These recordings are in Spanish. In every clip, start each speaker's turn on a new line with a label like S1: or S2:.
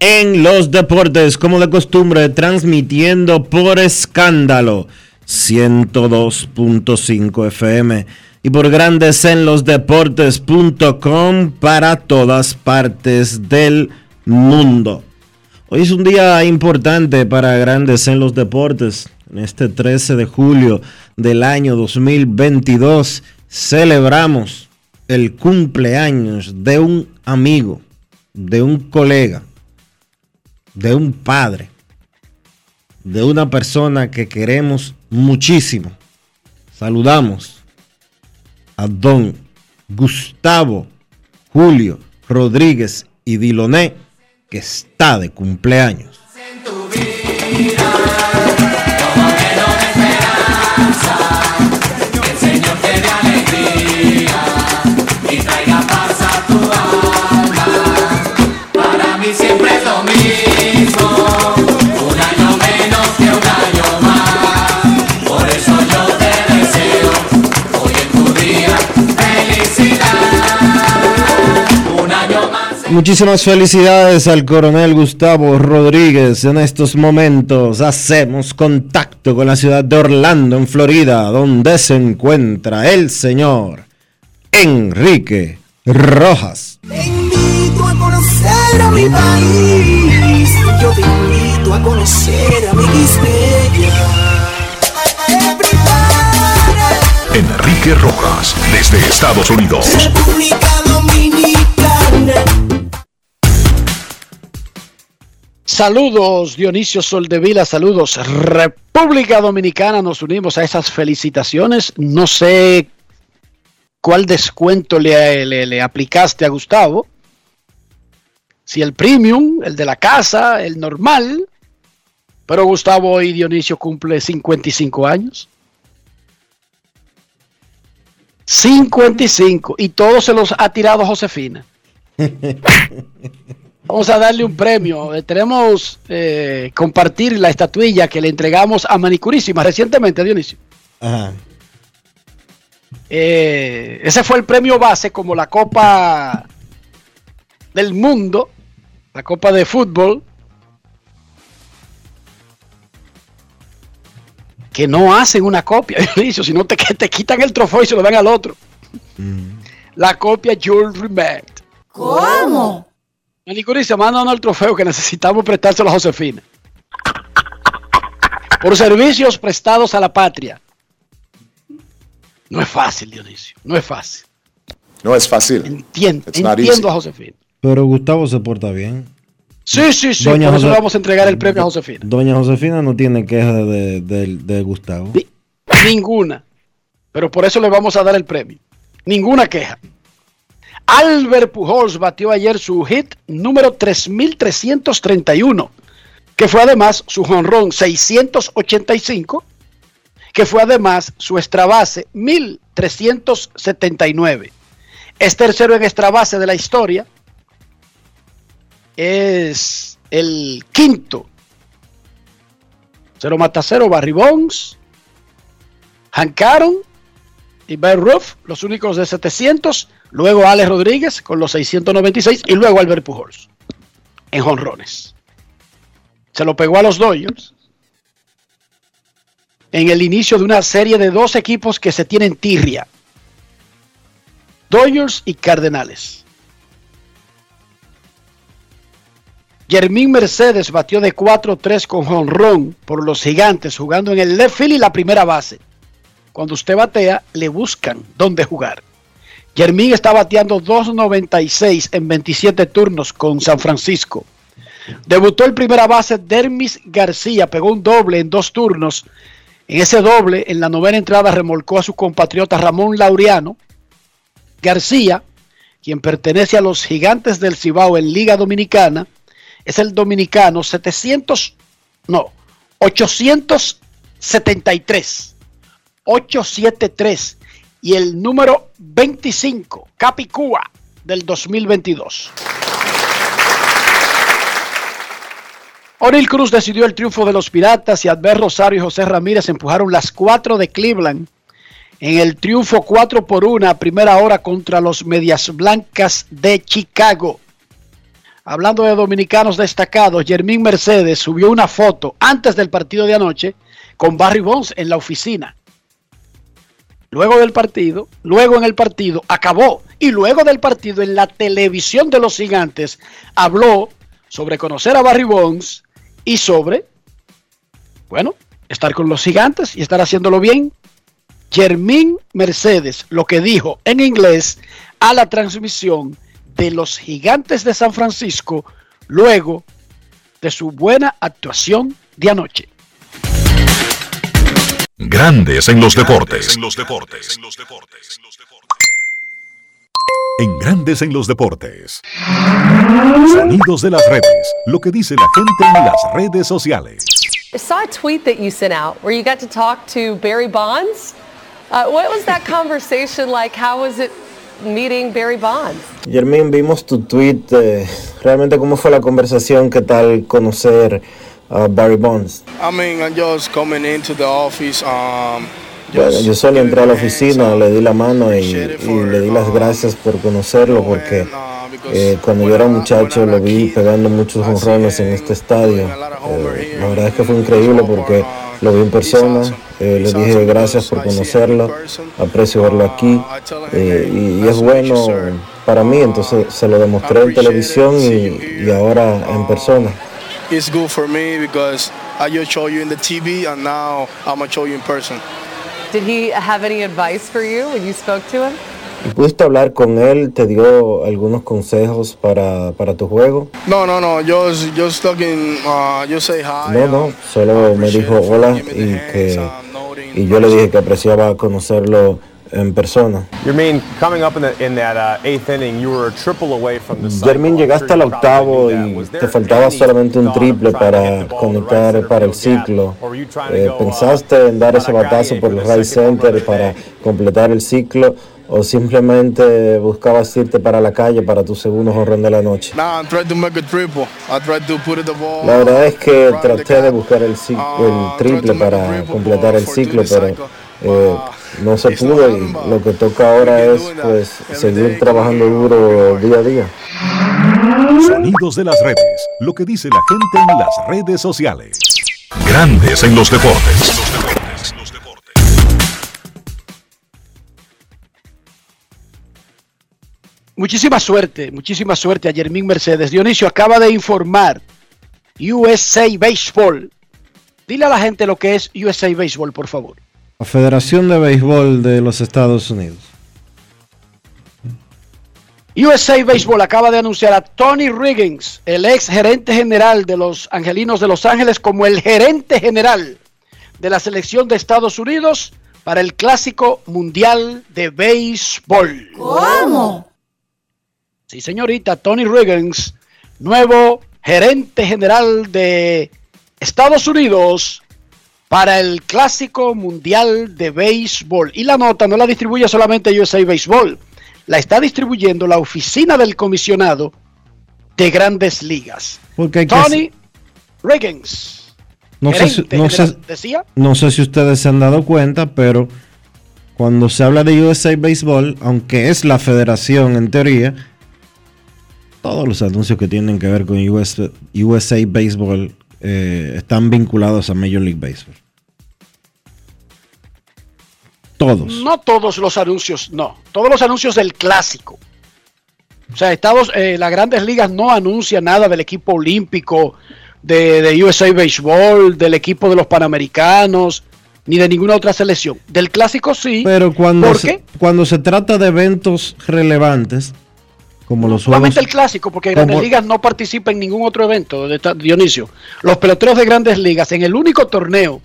S1: en los Deportes, como de costumbre, transmitiendo por escándalo 102.5 FM y por Grandes en los Deportes.com para todas partes del mundo. Hoy es un día importante para grandes en los deportes. En este 13 de julio del año 2022 celebramos el cumpleaños de un amigo, de un colega, de un padre, de una persona que queremos muchísimo. Saludamos a don Gustavo Julio Rodríguez y Diloné que está de cumpleaños. Muchísimas felicidades al coronel Gustavo Rodríguez. En estos momentos hacemos contacto con la ciudad de Orlando, en Florida, donde se encuentra el señor Enrique Rojas.
S2: Te invito a conocer a mi país. Yo te invito a conocer a mi Quispeya.
S3: Enrique Rojas, desde Estados Unidos.
S2: República Dominicana.
S4: Saludos Dionisio Soldevila, saludos República Dominicana, nos unimos a esas felicitaciones. No sé cuál descuento le, aplicaste a Gustavo. Si el premium, el de la casa, el normal. Pero Gustavo y Dionisio cumple 55 años. 55 y todos se los ha tirado Josefina. Vamos a darle un premio. Eh, tenemos eh, compartir la estatuilla que le entregamos a Manicurísima recientemente, Dionisio.
S1: Ajá.
S4: Eh, ese fue el premio base como la Copa del Mundo, la Copa de Fútbol. Que no hacen una copia, Dionisio, sino te, que te quitan el trofeo y se lo dan al otro. La copia Jules Rimet.
S2: ¿Cómo?
S4: Manicurista, mándanos el trofeo que necesitamos prestárselo a Josefina. Por servicios prestados a la patria. No es fácil, Dionisio. No es fácil.
S5: No es fácil.
S4: Entiendo, entiendo a Josefina.
S1: Pero Gustavo se porta bien.
S4: Sí, sí, sí.
S1: Doña
S4: por eso
S1: Jose-
S4: le vamos a entregar el premio a Josefina.
S1: Doña Josefina no tiene queja de, de- de Gustavo.
S4: Ni- Ninguna. Pero por eso le vamos a dar el premio. Ninguna queja. Albert Pujols batió ayer su hit número 3331, que fue además su jonrón 685, que fue además su extra base 1379. Es tercero en extra base de la historia. Es el quinto. Cero mata cero, Barry Bonds, Hank Aaron y Ben Ruff, los únicos de 700. Luego Alex Rodríguez con los 696 y luego Albert Pujols en jonrones. Se lo pegó a los Dodgers en el inicio de una serie de dos equipos que se tienen tirria. Dodgers y Cardenales. Jermín Mercedes batió de 4-3 con jonrón por los gigantes jugando en el left y la primera base. Cuando usted batea, le buscan dónde jugar. Jermín está bateando 2.96 en 27 turnos con San Francisco. Debutó el primera base Dermis García, pegó un doble en dos turnos. En ese doble, en la novena entrada, remolcó a su compatriota Ramón Laureano. García, quien pertenece a los gigantes del Cibao en Liga Dominicana, es el dominicano 700, no, 873. 873 y el número 25, Capicúa del 2022. Oril Cruz decidió el triunfo de los Piratas y Adver Rosario y José Ramírez empujaron las cuatro de Cleveland en el triunfo 4 por 1 a primera hora contra los Medias Blancas de Chicago. Hablando de dominicanos destacados, Jermín Mercedes subió una foto antes del partido de anoche con Barry Bonds en la oficina. Luego del partido, luego en el partido, acabó. Y luego del partido, en la televisión de los gigantes, habló sobre conocer a Barry Bonds y sobre, bueno, estar con los gigantes y estar haciéndolo bien. Jermín Mercedes, lo que dijo en inglés a la transmisión de los gigantes de San Francisco luego de su buena actuación de anoche.
S3: Grandes en los deportes. En los deportes. En Grandes en los deportes. Sonidos de las redes. Lo que dice la gente en las redes sociales.
S5: I saw a tweet that you sent out where you got to talk to Barry Bonds. Uh, what was that conversation like? How was it meeting Barry Bonds?
S1: Jermín, vimos tu tweet. eh, realmente, ¿cómo fue la conversación? ¿Qué tal conocer Barry Bonds?
S6: I mean, I'm just coming into the office. Um,
S1: Bueno, yo solo entré a la oficina, le di la mano y, le di las
S6: um,
S1: gracias por conocerlo porque
S6: uh,
S1: eh, cuando yo era muchacho lo vi pegando muchos honrones en este estadio. Eh, la verdad es que fue
S6: in
S1: increíble porque
S6: uh,
S1: lo vi en persona, eh, le dije gracias por conocerlo, aprecio verlo aquí
S6: Uh, hey,
S1: y, es bueno para mí, entonces se lo demostré en televisión y, y ahora en persona.
S6: It's good for me because I just show you in the TV and now I'm gonna show you in person.
S5: Did he have any advice for you when you spoke to him?
S1: ¿Y pudiste hablar con él? ¿Te dio algunos consejos para, para tu juego?
S6: No, no, no, just just talking, uh, just say hi.
S1: No,
S6: um,
S1: no,
S6: I
S1: solo me dijo hola y que y yo le dije que apreciaba conocerlo en persona.
S7: Jermaine, coming up in, the, in that uh, eighth inning, you were a triple away from the cycle.
S1: Jermín,
S7: I'm
S1: llegaste al octavo y te faltaba solamente un triple para conectar
S7: center
S1: para el ciclo. Eh,
S7: uh,
S1: ¿Pensaste en dar ese batazo por el
S7: the
S1: right center
S7: of the
S1: para completar el ciclo o simplemente buscabas irte para la calle para tu segundo jorrón de la noche?
S6: Nah, I tried to make a triple. I tried to put it the ball.
S1: La verdad es que traté de buscar el, el triple
S6: tried to make a
S1: para
S6: triple
S1: completar el ciclo,
S6: the
S1: pero
S6: cycle.
S1: Eh,
S6: Uh,
S1: no se pudo y lo que toca ahora es pues seguir trabajando duro día a día.
S3: Sonidos de las redes. Lo que dice la gente en las redes sociales. Grandes en los deportes.
S4: Muchísima suerte, muchísima suerte a Jermín Mercedes. Dionisio acaba de informar USA Baseball. Dile a la gente lo que es USA Baseball, por favor.
S1: La Federación de Béisbol de los Estados Unidos.
S4: USA Baseball acaba de anunciar a Tony Riggins, el ex gerente general de los Angelinos de Los Ángeles, como el gerente general de la selección de Estados Unidos para el Clásico Mundial de Béisbol.
S2: ¿Cómo?
S4: Sí, señorita, Tony Riggins, nuevo gerente general de Estados Unidos para el Clásico Mundial de Béisbol. Y la nota no la distribuye solamente USA Béisbol, la está distribuyendo la oficina del comisionado de grandes ligas.
S1: Porque hay que-
S4: Tony Riggins.
S1: No sé, si, no, sé,
S4: decía,
S1: no sé si ustedes se han dado cuenta, pero cuando se habla de USA Baseball, aunque es la federación en teoría, todos los anuncios que tienen que ver con US USA Baseball eh, están vinculados a Major League Baseball. Todos.
S4: no todos los anuncios, no, todos los anuncios del clásico. O sea, Estados, eh, las grandes ligas no anuncian nada del equipo olímpico, de, de USA Baseball, del equipo de los Panamericanos, ni de ninguna otra selección. Del clásico sí.
S1: Pero cuando
S4: ¿Por
S1: se,
S4: qué?
S1: cuando se trata de eventos relevantes, como los juegos,
S4: el clásico, porque Grandes Ligas no participa en ningún otro evento, de Dionisio. Los peloteros de Grandes Ligas, en el único torneo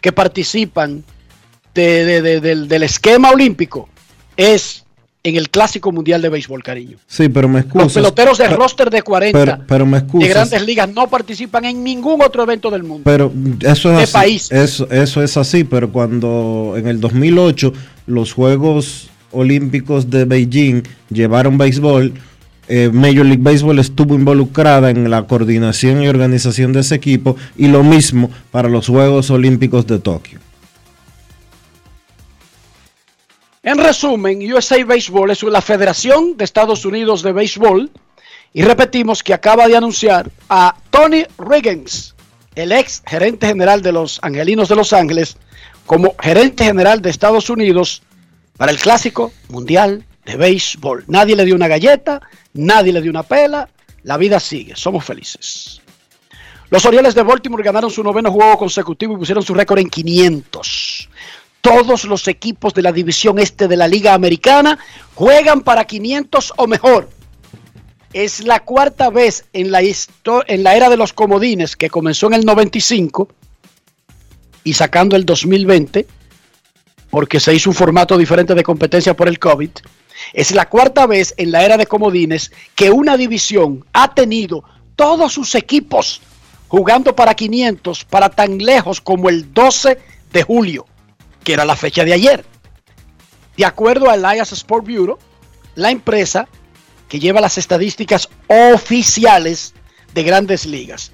S4: que participan de- de- de- del, del esquema olímpico, es en el Clásico Mundial de Béisbol, cariño.
S1: sí, pero me
S4: Los
S1: excusas.
S4: peloteros de roster de 40
S1: pero, pero me
S4: de
S1: excusas.
S4: Grandes Ligas no participan en ningún otro evento del mundo.
S1: Pero eso es
S4: de
S1: así. Eso, eso es así, pero cuando en el 2008 los Juegos Olímpicos de Beijing llevaron béisbol, eh, Major League Baseball estuvo involucrada en la coordinación y organización de ese equipo y lo mismo para los Juegos Olímpicos de Tokio.
S4: En resumen, USA Baseball es la Federación de Estados Unidos de Béisbol y repetimos que acaba de anunciar a Tony Riggins, el ex gerente general de los Angelinos de Los Ángeles, como gerente general de Estados Unidos para el Clásico Mundial de Béisbol. Nadie le dio una galleta, nadie le dio una pela, la vida sigue, somos felices. Los Orioles de Baltimore ganaron su noveno juego consecutivo y pusieron su récord en 500 todos los equipos de la división este de la Liga Americana juegan para 500 o mejor. Es la cuarta vez en la, en la era de los comodines que comenzó en el 95 y sacando el 2020, porque se hizo un formato diferente de competencia por el COVID. Es la cuarta vez en la era de comodines que una división ha tenido todos sus equipos jugando para 500 para tan lejos como el 12 de julio que era la fecha de ayer. De acuerdo a Elias Sport Bureau, la empresa que lleva las estadísticas oficiales de grandes ligas.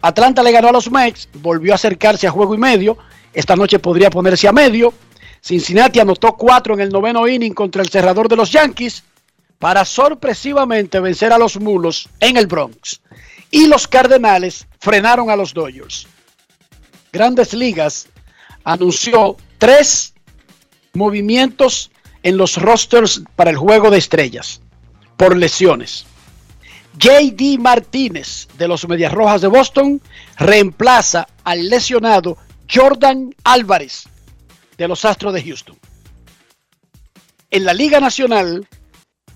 S4: Atlanta le ganó a los Mets, volvió a acercarse a juego y medio. Esta noche podría ponerse a medio. Cincinnati anotó cuatro en el noveno inning contra el cerrador de los Yankees para sorpresivamente vencer a los Mulos en el Bronx. Y los Cardenales frenaron a los Dodgers. Grandes Ligas anunció tres movimientos en los rosters para el juego de estrellas por lesiones. JD Martínez de los Medias Rojas de Boston reemplaza al lesionado Jordan Álvarez los Astros de Houston. En la Liga Nacional,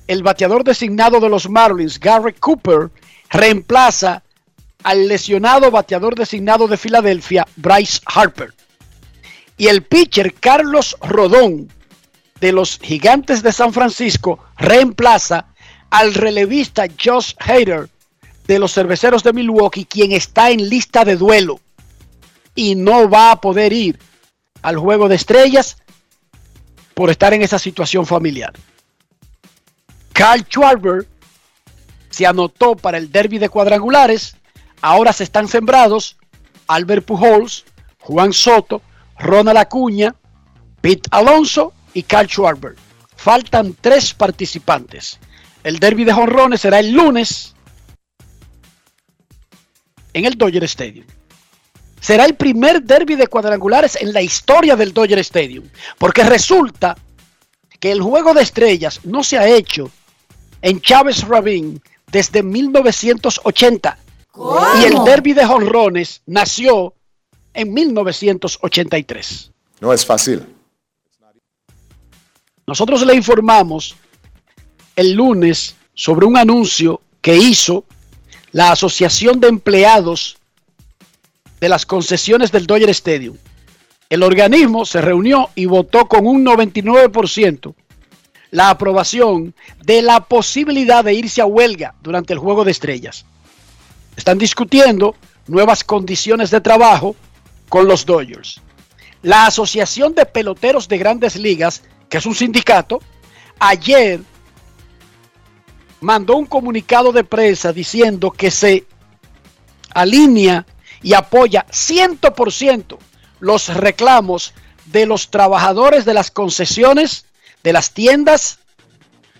S4: el bateador designado de los Marlins, Garrett Cooper, reemplaza al lesionado bateador designado de Filadelfia, Bryce Harper. Y el pitcher Carlos Rodón de los Gigantes de San Francisco reemplaza al relevista Josh Hader de los Cerveceros de Milwaukee, quien está en lista de duelo y no va a poder ir al juego de estrellas por estar en esa situación familiar. Carl Schwarber se anotó para el derby de cuadrangulares. Ahora se están sembrados Albert Pujols, Juan Soto, Ronald Acuña, Pete Alonso y Carl Schwarber. Faltan tres participantes. El derby de jonrones será el lunes en el Dodger Stadium. Será el primer derby de cuadrangulares en la historia del Dodger Stadium, porque resulta que el juego de estrellas no se ha hecho en Chávez Rabin desde 1980 y el derby de jonrones nació en 1983.
S8: No es fácil.
S4: Nosotros le informamos el lunes sobre un anuncio que hizo la Asociación de Empleados de las concesiones del Dodger Stadium. El organismo se reunió y votó con un 99% la aprobación de la posibilidad de irse a huelga durante el Juego de Estrellas. Están discutiendo nuevas condiciones de trabajo con los Dodgers. La Asociación de Peloteros de Grandes Ligas, que es un sindicato, ayer mandó un comunicado de prensa diciendo que se alinea y apoya 100% los reclamos de los trabajadores de las concesiones, de las tiendas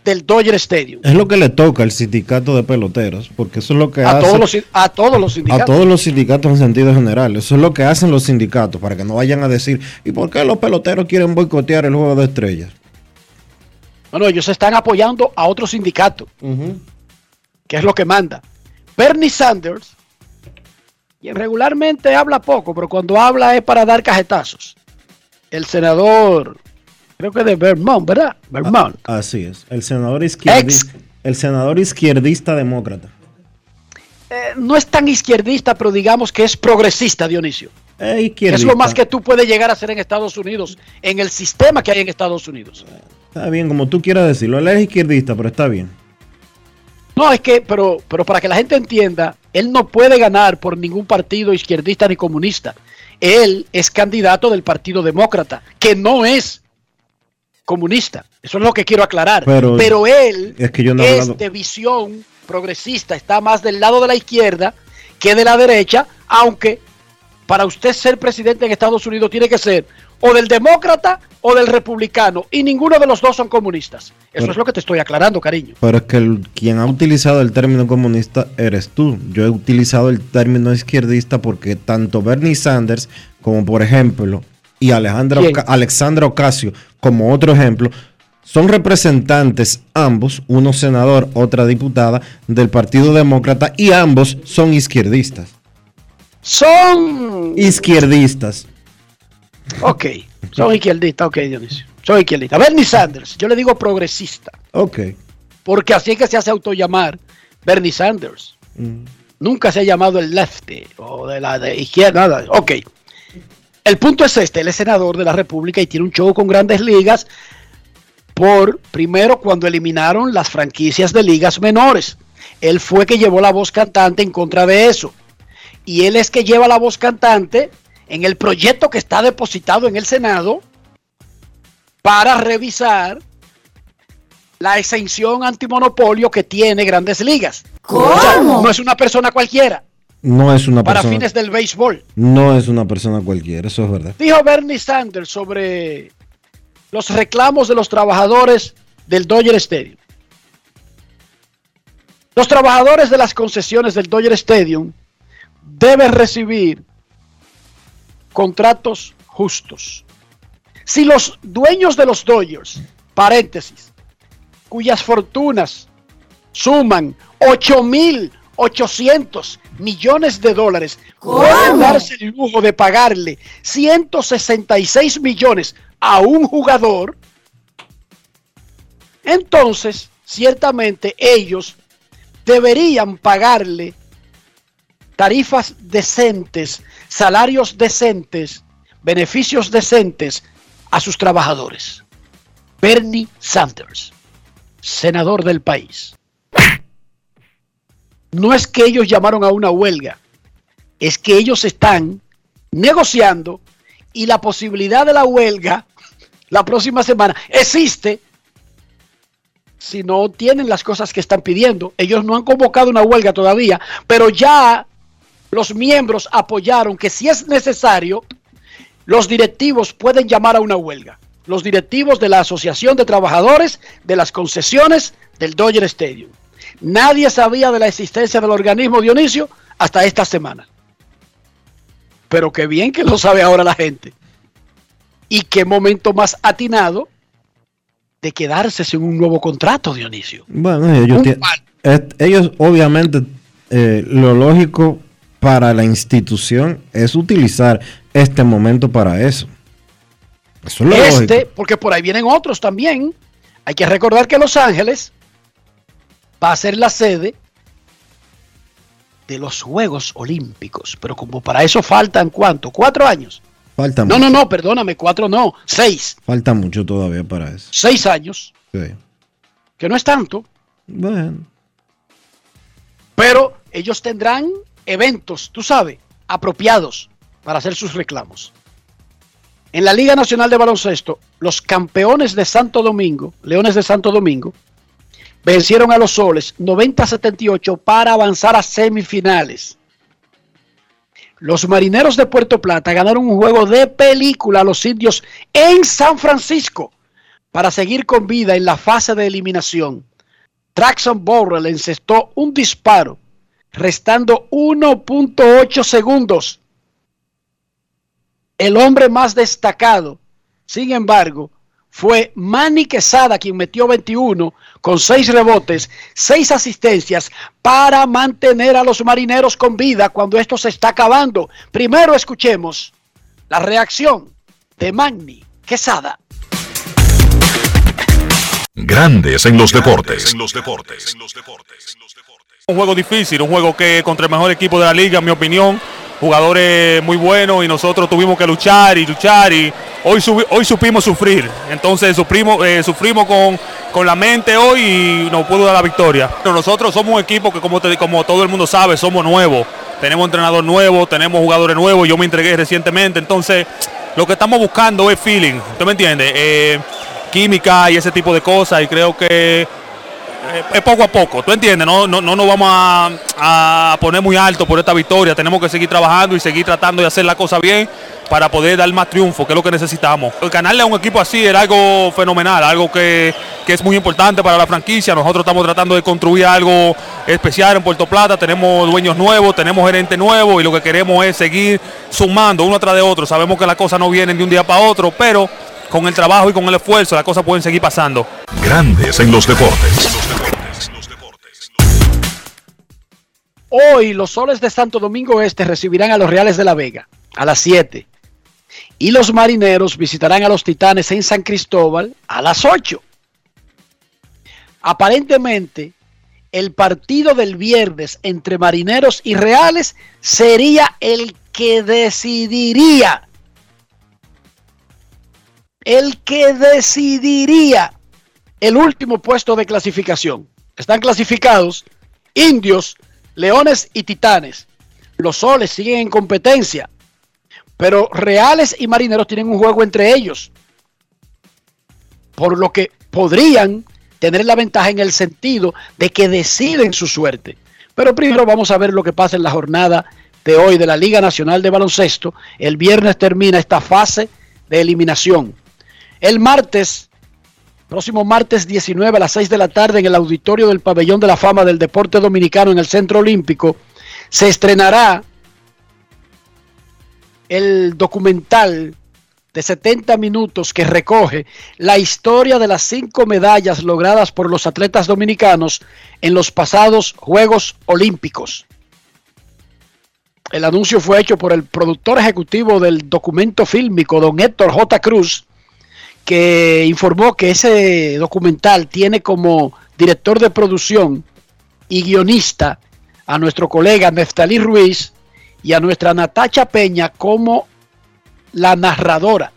S4: del Dodger Stadium.
S1: Es lo que le toca al sindicato de peloteros, porque eso es lo que
S4: A
S1: hace
S4: todos, los, a todos los
S1: a
S4: sindicatos.
S1: todos los sindicatos en sentido general. Eso es lo que hacen los sindicatos, para que no vayan a decir, ¿y por qué los peloteros quieren boicotear el juego de estrellas?
S4: Bueno, ellos están apoyando a otro sindicato, que es lo que manda. Bernie Sanders, regularmente habla poco, pero cuando habla es para dar cajetazos. El senador, creo que de Vermont, ¿verdad? Vermont.
S1: Así es. El senador izquierdista, el senador izquierdista demócrata.
S4: Eh, no es tan izquierdista, pero digamos que es progresista, Dionisio.
S1: Izquierdista.
S4: es lo más que tú puedes llegar a hacer en Estados Unidos, en el sistema que hay en Estados Unidos.
S1: Está bien, como tú quieras decirlo. Él es izquierdista, pero está bien.
S4: No, es que, pero, pero para que la gente entienda, él no puede ganar por ningún partido izquierdista ni comunista. Él es candidato del Partido Demócrata, que no es comunista. Eso es lo que quiero aclarar.
S1: Pero-
S4: Pero, él
S1: es que yo no
S4: es
S1: hablado-
S4: de visión progresista, está más del lado de la izquierda que de la derecha, aunque para usted ser presidente en Estados Unidos tiene que ser o del demócrata o del republicano, y ninguno de los dos son comunistas. Eso
S1: Pero-
S4: es lo que te estoy aclarando, cariño.
S1: Pero es que el- quien ha utilizado el término comunista eres tú. Yo he utilizado el término izquierdista porque tanto Bernie Sanders como por ejemplo y Alejandra. Oca- Alexandra Ocasio como otro ejemplo son representantes ambos, uno senador, otra diputada del Partido Demócrata y ambos son izquierdistas.
S4: Son
S1: Izquierdistas.
S4: Ok, soy izquierdista, ok, Dionisio. Soy izquierdista. Bernie Sanders, yo le digo progresista,
S1: Ok.
S4: porque así es que se hace autollamar Bernie Sanders.
S1: Mm.
S4: Nunca se ha llamado el lefty o de la de izquierda, nada. Ok. El punto es este, él es senador de la República y tiene un show con grandes ligas por, primero, cuando eliminaron las franquicias de ligas menores. Él fue que llevó la voz cantante en contra de eso. Y él es que lleva la voz cantante en el proyecto que está depositado en el Senado para revisar la exención antimonopolio que tiene Grandes Ligas. O sea, no es una persona cualquiera
S1: No es una
S4: para
S1: persona.
S4: fines del béisbol.
S1: No es una persona cualquiera, eso es verdad.
S4: Dijo Bernie Sanders sobre los reclamos de los trabajadores del Dodger Stadium. Los trabajadores de las concesiones del Dodger Stadium deben recibir contratos justos. Si los dueños de los Dodgers, paréntesis, cuyas fortunas suman 8.800 millones de dólares, pueden darse el lujo de pagarle 166 millones a un jugador, entonces ciertamente ellos deberían pagarle tarifas decentes, salarios decentes, beneficios decentes a sus trabajadores. Bernie Sanders, senador del país. No es que ellos llamaron a una huelga, es que ellos están negociando y la posibilidad de la huelga la próxima semana existe si no tienen las cosas que están pidiendo. Ellos no han convocado una huelga todavía, pero ya los miembros apoyaron que si es necesario, los directivos pueden llamar a una huelga. Los directivos de la Asociación de Trabajadores de las concesiones del Dodger Stadium. Nadie sabía de la existencia del organismo Dionisio hasta esta semana. Pero qué bien que lo sabe ahora la gente. Y qué momento más atinado de quedarse sin un nuevo contrato, Dionisio.
S1: Bueno, ellos, ellos obviamente eh, lo lógico para la institución es utilizar este momento para eso. Eso es lo
S4: Este,
S1: lógico.
S4: porque por ahí vienen otros también. Hay que recordar que Los Ángeles va a ser la sede de los Juegos Olímpicos. Pero como para eso faltan cuánto, cuatro años.
S1: Falta,
S4: No,
S1: mucho,
S4: no, no, perdóname, cuatro no, seis.
S1: falta mucho todavía para eso.
S4: Seis años,
S1: Sí.
S4: que no es tanto,
S1: Bueno,
S4: pero ellos tendrán eventos, tú sabes, apropiados. para hacer sus reclamos. En la Liga Nacional de Baloncesto, los campeones de Santo Domingo, Leones de Santo Domingo, vencieron a los Soles 90-78 para avanzar a semifinales. Los Marineros de Puerto Plata ganaron un juego de película a los indios en San Francisco para seguir con vida en la fase de eliminación. Traxon Borrell encestó un disparo, restando 1.8 segundos. El hombre más destacado, sin embargo, fue Manny Quesada quien metió 21 con 6 rebotes, 6 asistencias para mantener a los marineros con vida cuando esto se está acabando. Primero escuchemos la reacción de Manny Quesada.
S3: Grandes en los deportes.
S8: Un juego difícil, un juego que contra el mejor equipo de la liga, en mi opinión. Jugadores muy buenos y nosotros tuvimos que luchar y luchar y hoy, subi- hoy supimos sufrir. Entonces sufrimos, eh, sufrimos con, con la mente hoy y nos pudo dar la victoria. Pero nosotros somos un equipo que como, como todo el mundo sabe, somos nuevos. Tenemos entrenador nuevo, tenemos jugadores nuevos, yo me entregué recientemente. Entonces lo que estamos buscando es feeling, ¿usted me entiende? Eh, química y ese tipo de cosas y creo que es poco a poco, ¿tú entiendes? No, no, no nos vamos a, poner muy alto por esta victoria, tenemos que seguir trabajando y seguir tratando de hacer la cosa bien para poder dar más triunfo, que es lo que necesitamos. Ganarle a un equipo así era algo fenomenal, algo que, que es muy importante para la franquicia. Nosotros estamos tratando de construir algo especial en Puerto Plata, tenemos dueños nuevos, tenemos gerentes nuevos y lo que queremos es seguir sumando uno tras de otro. Sabemos que las cosas no vienen de un día para otro, pero con el trabajo y con el esfuerzo las cosas pueden seguir pasando.
S3: Grandes en los deportes.
S4: Hoy los soles de Santo Domingo Este recibirán a los Reales de la Vega a las 7. Y los marineros visitarán a los Titanes en San Cristóbal a las 8. Aparentemente, el partido del viernes entre marineros y reales sería el que decidiría. El que decidiría el último puesto de clasificación. Están clasificados indios, leones y titanes. Los soles siguen en competencia, pero reales y marineros tienen un juego entre ellos. Por lo que podrían tener la ventaja en el sentido de que deciden su suerte. Pero primero vamos a ver lo que pasa en la jornada de hoy de la Liga Nacional de Baloncesto. El viernes termina esta fase de eliminación. El martes, próximo martes 19 a las 6 de la tarde en el auditorio del Pabellón de la Fama del Deporte Dominicano en el Centro Olímpico, se estrenará el documental de 70 minutos que recoge la historia de las cinco medallas logradas por los atletas dominicanos en los pasados Juegos Olímpicos. El anuncio fue hecho por el productor ejecutivo del documento fílmico, don Héctor J. Cruz, que informó que ese documental tiene como director de producción y guionista a nuestro colega Neftalí Ruiz y a nuestra Natacha Peña como la narradora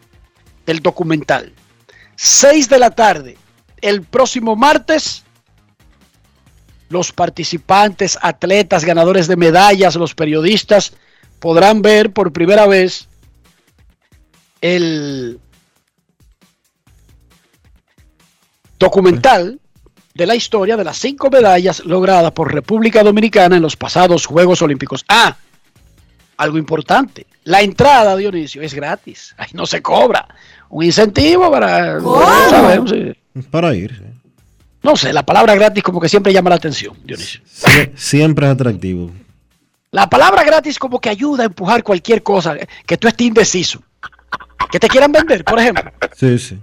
S4: del documental. 6 de la tarde, el próximo martes, los participantes, atletas, ganadores de medallas, los periodistas podrán ver por primera vez el documental de la historia de las cinco medallas logradas por República Dominicana en los pasados Juegos Olímpicos. Ah, algo importante. La entrada, Dionisio, es gratis. Ay, no se cobra. Un incentivo para... No, sabemos, sí.
S1: Para ir. sí.
S4: No sé, la palabra gratis como que siempre llama la atención, Dionisio.
S1: Sie- siempre es atractivo.
S4: La palabra gratis como que ayuda a empujar cualquier cosa que tú estés indeciso. Que te quieran vender, por ejemplo.
S1: Sí, sí.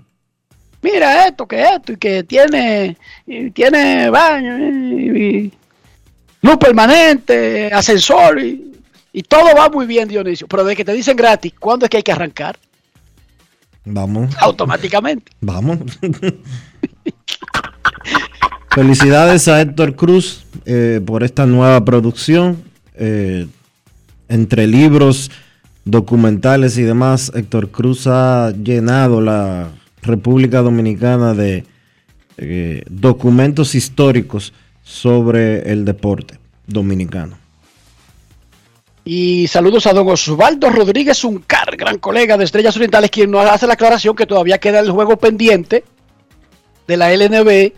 S4: Mira esto, que esto, y que tiene, y tiene baño, y, y luz permanente, ascensor, y, y todo va muy bien, Dionisio. Pero de que te dicen gratis, ¿cuándo es que hay que arrancar?
S1: Vamos.
S4: Automáticamente.
S1: Vamos. Felicidades a Héctor Cruz eh, por esta nueva producción. Eh, entre libros, documentales y demás, Héctor Cruz ha llenado la República Dominicana de eh, documentos históricos sobre el deporte dominicano.
S4: Y saludos a don Osvaldo Rodríguez Uncar, gran colega de Estrellas Orientales, quien nos hace la aclaración que todavía queda el juego pendiente de la LNB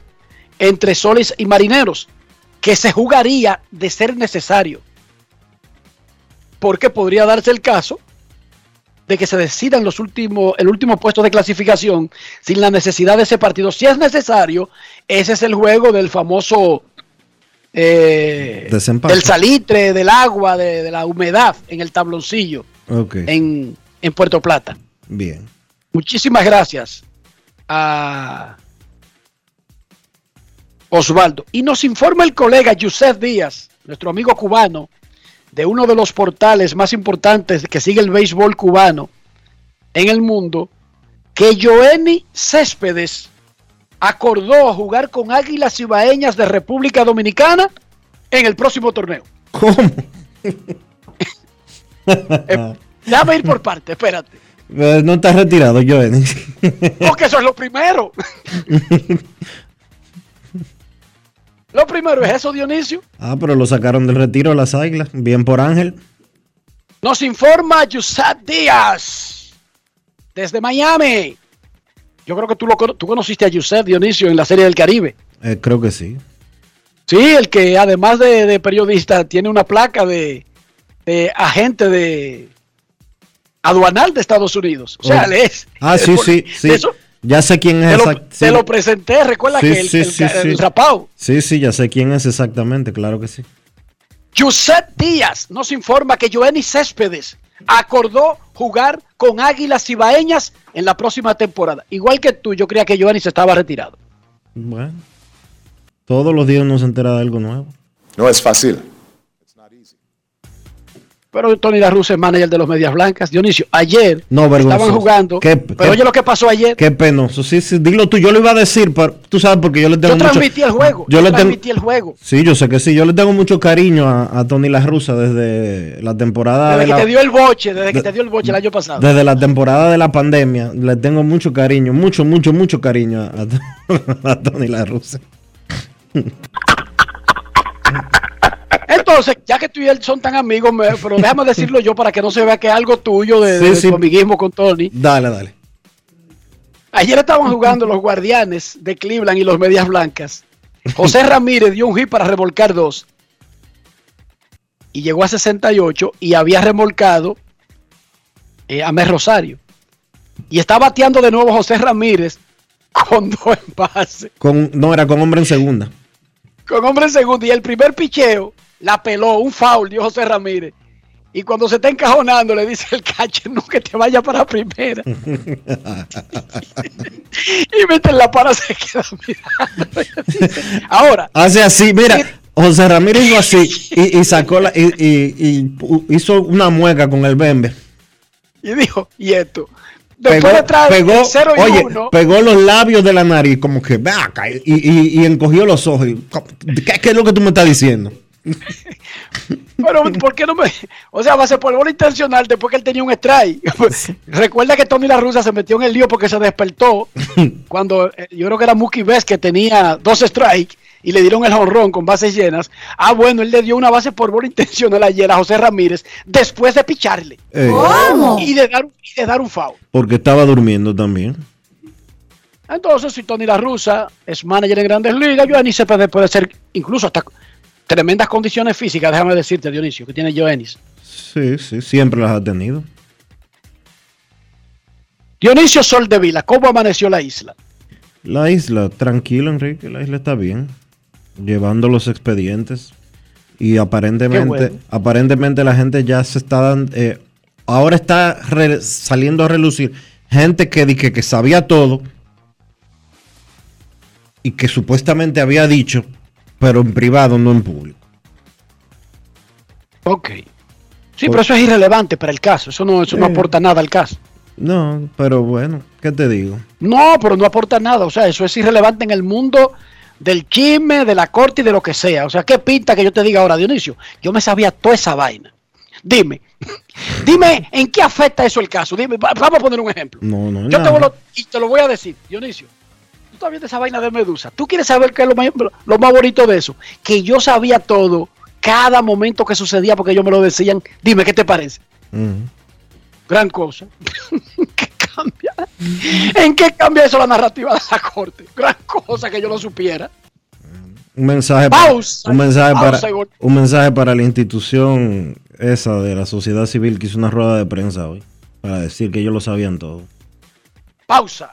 S4: entre Soles y Marineros, que se jugaría de ser necesario. Porque podría darse el caso de que se decidan los últimos, el último puesto de clasificación sin la necesidad de ese partido. Si es necesario, ese es el juego del famoso eh, del salitre, del agua, de, de la humedad en el tabloncillo en, en Puerto Plata.
S1: bien.
S4: Muchísimas gracias a Osvaldo. Y nos informa el colega Yusef Díaz, nuestro amigo cubano, de uno de los portales más importantes que sigue el béisbol cubano en el mundo, que Joenny Céspedes acordó jugar con Águilas Ibaeñas de República Dominicana en el próximo torneo.
S1: ¿Cómo?
S4: Eh, déjame ir por parte, espérate.
S1: Eh, no está retirado, Joenny.
S4: Porque eso es lo primero. lo primero es eso, Dionisio.
S1: ah, pero lo sacaron del retiro las águilas. Bien por Ángel.
S4: Nos informa Yusat Díaz desde Miami. Yo creo que tú, lo, tú conociste a Yusef Dionisio en la Serie del Caribe.
S1: Eh, creo que sí.
S4: Sí, el que además de, de periodista tiene una placa de, de agente de aduanal de Estados Unidos. O sea,
S1: Oh.
S4: él es.
S1: Ah, sí,
S4: por-
S1: sí, sí.
S4: eso
S1: Ya sé quién es.
S4: lo,
S1: exact-
S4: te lo presenté, recuerda
S1: Sí,
S4: que el,
S1: sí,
S4: el-
S1: sí,
S4: el
S1: sí.
S4: rapao.
S1: Sí, sí, ya sé quién es exactamente, claro que sí.
S4: Yusef Díaz nos informa que Joenny Céspedes acordó jugar con Águilas Ibaeñas en la próxima temporada. Igual que tú, yo creía que Joenny se estaba retirado.
S1: Bueno. Todos los días uno se entera de algo nuevo.
S9: No es fácil.
S4: Pero Tony La Russa es manager de los Medias Blancas. Dionisio, ayer
S1: No,
S4: estaban jugando.
S1: Qué-
S4: pero
S1: qué-
S4: oye lo que pasó ayer.
S1: Qué penoso. Sí, sí, dilo tú. Yo lo iba a decir, pero tú sabes porque yo le tengo
S4: Yo
S1: mucho...
S4: transmití el juego.
S1: Yo
S4: Yo,
S1: le tengo...
S4: transmití el juego.
S1: Sí, yo sé que sí. Yo le tengo mucho cariño a, a Tony La Russa desde la temporada
S4: Desde
S1: de
S4: que
S1: la...
S4: te dio el boche, desde que te dio el boche el año pasado.
S1: Desde la temporada de la pandemia, le tengo mucho cariño, mucho, mucho, mucho cariño a, a Tony La Russa.
S4: Entonces, ya que tú y él son tan amigos, me- pero déjame decirlo yo para que no se vea que es algo tuyo de,
S1: Sí,
S4: de
S1: sí.
S4: tu amiguismo con Tony.
S1: Dale, dale.
S4: Ayer estaban jugando los guardianes de Cleveland y los medias blancas. José Ramírez dio un hit para remolcar dos. Y llegó a 68 y había remolcado eh, a Mes Rosario. Y está bateando de nuevo José Ramírez con dos envases.
S1: Con, no, era con hombre en segunda.
S4: Con hombre en segundo. Y el primer picheo la peló, un foul, dio José Ramírez. Y cuando se está encajonando, le dice el catcher, no que te vaya para primera. y mete la para, se queda mirando. Ahora,
S1: Hace así, mira, José Ramírez hizo así y, y sacó la, y, y- y pu- hizo una mueca con el bembe.
S4: y dijo, y esto. Después
S1: Pegó,
S4: de traer
S1: pegó,
S4: 0 y
S1: oye,
S4: 1,
S1: pegó los labios de la nariz, como que ve acá, y, encogió los ojos. ¿qué, qué es lo que tú me estás diciendo?
S4: pero ¿por qué no me.? O sea, va a ser por bola intencional después que él tenía un strike. Recuerda que Tony La Russa se metió en el lío porque se despertó cuando eh, yo creo que era Mookie Betts que tenía dos strikes y le dieron el jonrón con bases llenas. Ah, bueno, él le dio una base por bola intencional ayer a José Ramírez después de picharle
S1: Eh,
S4: y de dar, y de dar un foul.
S1: porque estaba durmiendo también.
S4: Entonces, si Tony La Russa es manager en grandes ligas, Joanis se puede, puede ser incluso hasta tremendas condiciones físicas, déjame decirte, Dionisio, que tiene Joanis.
S1: Sí, sí, siempre las ha tenido.
S4: Dionisio Soldevila, ¿cómo amaneció la isla?
S1: La isla, tranquilo, Enrique, la isla está bien. Llevando los expedientes. Y aparentemente,
S4: bueno.
S1: aparentemente la gente ya se está dando. eh, ahora está re- saliendo a relucir gente que, que, que sabía todo. Y que supuestamente había dicho, pero en privado, no en público.
S4: Ok. Sí, pero eso es irrelevante para el caso, eso no, eso no
S1: Eh.
S4: aporta nada al caso.
S1: No, pero bueno, ¿qué te digo?
S4: No, pero no aporta nada, o sea, eso es irrelevante en el mundo del chisme, de la corte y de lo que sea. O sea, ¿qué pinta que yo te diga ahora, Dionisio? Yo me sabía toda esa vaina. Dime, dime en qué afecta eso el caso. Dime, va- vamos a poner un ejemplo.
S1: No, no,
S4: Yo te,
S1: nada.
S4: a- y te lo voy a decir, Dionisio. Tú estás viendo esa vaina de Medusa. Tú quieres saber qué es lo más, lo más bonito de eso. Que yo sabía todo cada momento que sucedía porque ellos me lo decían. Dime, ¿qué te parece? Gran cosa. ¿Qué cambia? ¿En qué cambia eso la narrativa de la corte? Gran cosa que yo lo supiera.
S10: Un mensaje,
S4: Pausa.
S10: para, un, mensaje
S4: Pausa
S10: para, un mensaje para la institución esa de la sociedad civil que hizo una rueda de prensa hoy para decir que ellos lo sabían todo.
S4: Pausa.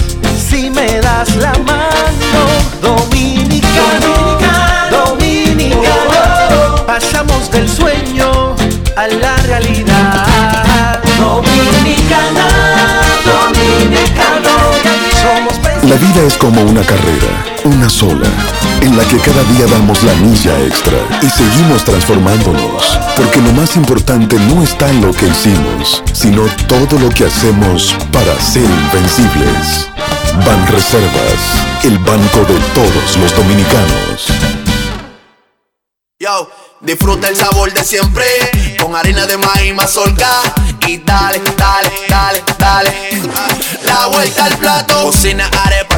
S11: si me das la mano. Dominicano, dominicano, pasamos del sueño a la realidad. Dominicana,
S12: La vida es como una carrera, una sola, en la que cada día damos la milla extra y seguimos transformándonos, porque lo más importante no está en lo que hicimos, sino todo lo que hacemos para ser invencibles. Ban Reservas, el banco de todos los dominicanos.
S13: Yo, disfruta el sabor de siempre con harina de maíz mazorca y dale, dale, dale, dale. La vuelta al plato, cocina arepa,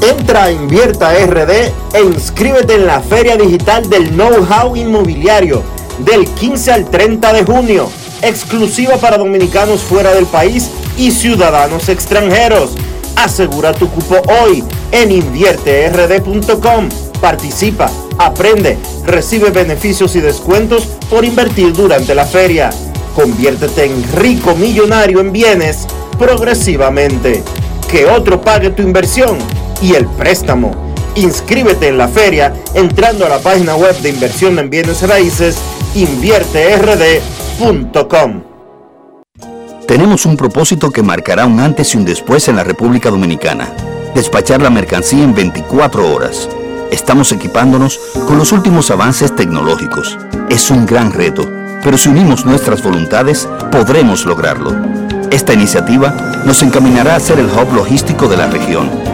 S1: Entra a Invierta RD e inscríbete en la Feria Digital del Know-How Inmobiliario del 15 al 30 de junio, exclusiva para dominicanos fuera del país y ciudadanos extranjeros. Asegura tu cupo hoy en invierterd.com. Participa, aprende, recibe beneficios y descuentos por invertir durante la feria. Conviértete en rico millonario en bienes progresivamente. Que otro pague tu inversión y el préstamo. Inscríbete en la feria entrando a la página web de inversión en bienes raíces invierterd.com.
S14: Tenemos un propósito que marcará un antes y un después en la República Dominicana. Despachar la mercancía en 24 horas. Estamos equipándonos con los últimos avances tecnológicos. Es un gran reto, pero si unimos nuestras voluntades, podremos lograrlo. Esta iniciativa nos encaminará a ser el hub logístico de la región.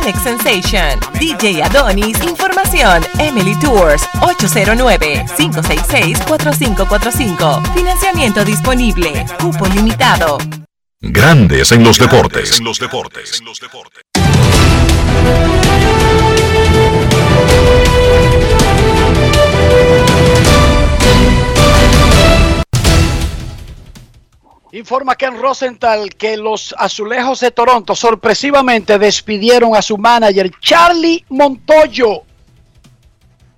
S15: Alex Sensation, DJ Adonis, Información, Emily Tours, 809-566-4545. Financiamiento disponible, cupo limitado.
S3: Grandes en los deportes.
S4: Informa Ken Rosenthal que los azulejos de Toronto sorpresivamente despidieron a su manager Charlie Montoyo.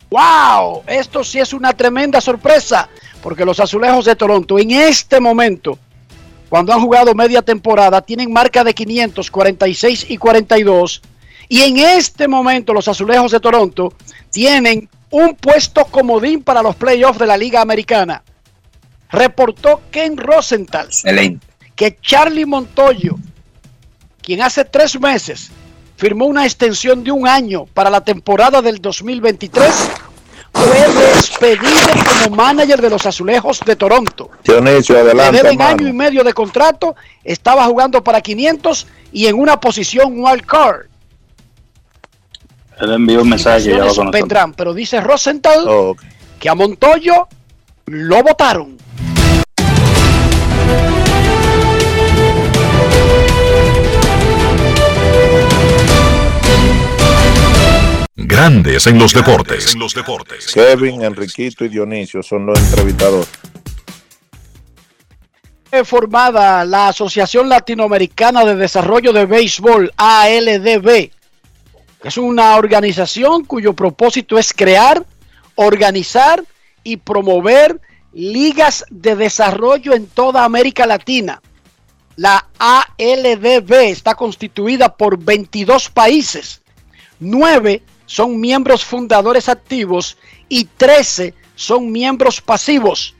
S4: ¡Wow! Esto sí es una tremenda sorpresa, porque los azulejos de Toronto en este momento, cuando han jugado media temporada, tienen marca de 500, 46 y 42. Y en este momento los azulejos de Toronto tienen un puesto comodín para los playoffs de la Liga Americana. Reportó Ken Rosenthal
S16: Excelente.
S4: que Charlie Montoyo, quien hace tres meses firmó una extensión de un año para la temporada del 2023, fue despedido como manager de los Azulejos de Toronto.
S17: Dionisio,
S4: Le
S17: adelante.
S4: deben
S17: hermano.
S4: año y medio de contrato, estaba jugando para 500 y en una posición wild card.
S16: Él envió un mensaje ya nosotros.
S4: vendrán, pero dice Rosenthal
S17: Oh,
S4: que a Montoyo lo votaron.
S3: Grandes en los deportes.
S17: Kevin, Enriquito y Dionisio son los entrevistados.
S4: Fue formada la Asociación Latinoamericana de Desarrollo de Béisbol, ALDB. Es una organización cuyo propósito es crear, organizar y promover ligas de desarrollo en toda América Latina. La ALDB está constituida por 22 países. 9 son miembros fundadores activos y 13 son miembros pasivos.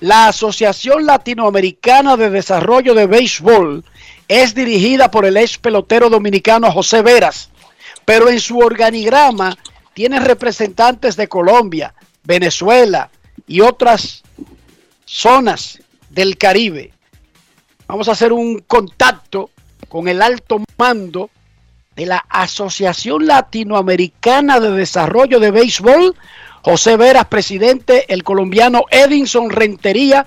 S4: La Asociación Latinoamericana de Desarrollo de Béisbol es dirigida por el ex pelotero dominicano José Veras, pero en su organigrama tiene representantes de Colombia, Venezuela y otras zonas del Caribe. Vamos a hacer un contacto con el alto mando de la Asociación Latinoamericana de Desarrollo de Béisbol, José Veras, presidente, el colombiano Edinson Rentería,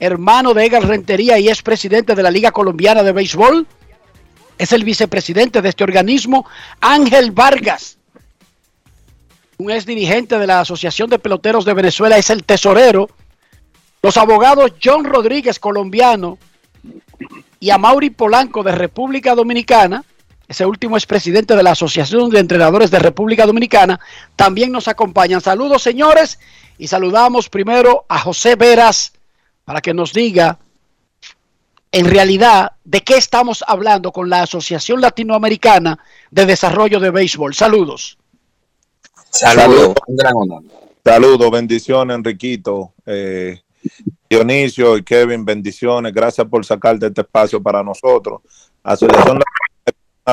S4: hermano de Egal Rentería y es presidente de la Liga Colombiana de Béisbol, es el vicepresidente de este organismo, Ángel Vargas, un ex dirigente de la Asociación de Peloteros de Venezuela, es el tesorero, los abogados John Rodríguez, colombiano, y a Mauri Polanco de República Dominicana, ese último es presidente de la Asociación de Entrenadores de República Dominicana, también nos acompañan. Saludos señores y saludamos primero a José Veras para que nos diga en realidad de qué estamos hablando con la Asociación Latinoamericana de Desarrollo de Béisbol. Saludos.
S16: Saludos.
S17: Saludos, bendiciones, Enriquito. Eh, Dionisio y Kevin, bendiciones. Gracias por sacar de este espacio para nosotros. Asociación Latinoamericana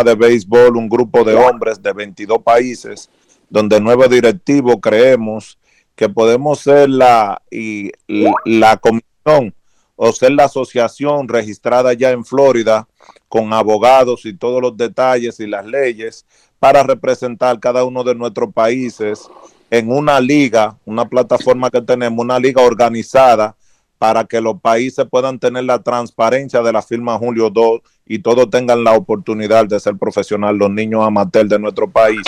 S17: de Béisbol, un grupo de hombres de 22 países, donde nueve directivos creemos que podemos ser la, y, la comisión o ser la asociación registrada ya en Florida con abogados y todos los detalles y las leyes para representar cada uno de nuestros países en una liga, una plataforma que tenemos, una liga organizada para que los países puedan tener la transparencia de la firma Julio 2 y todos tengan la oportunidad de ser profesional, los niños amateurs de nuestro país.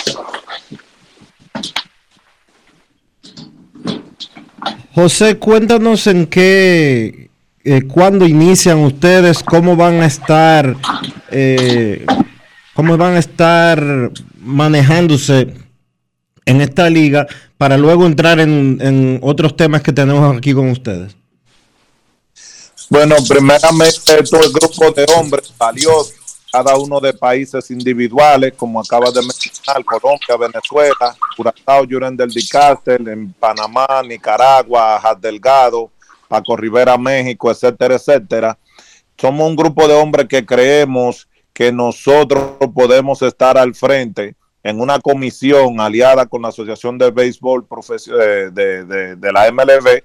S1: José, cuéntanos en qué, eh, cuándo inician ustedes, cómo van a estar, eh, cómo van a estar manejándose en esta liga para luego entrar en, en otros temas que tenemos aquí con ustedes.
S17: Bueno, primeramente todo el grupo de hombres valiosos, cada uno de países individuales, como acaba de mencionar, Colombia, Venezuela, Curazao, Yuren del Dicastel, en Panamá, Nicaragua, Haz Delgado, Paco Rivera, México, etcétera, etcétera. Somos un grupo de hombres que creemos que nosotros podemos estar al frente en una comisión aliada con la Asociación de Béisbol eh, de- de la MLB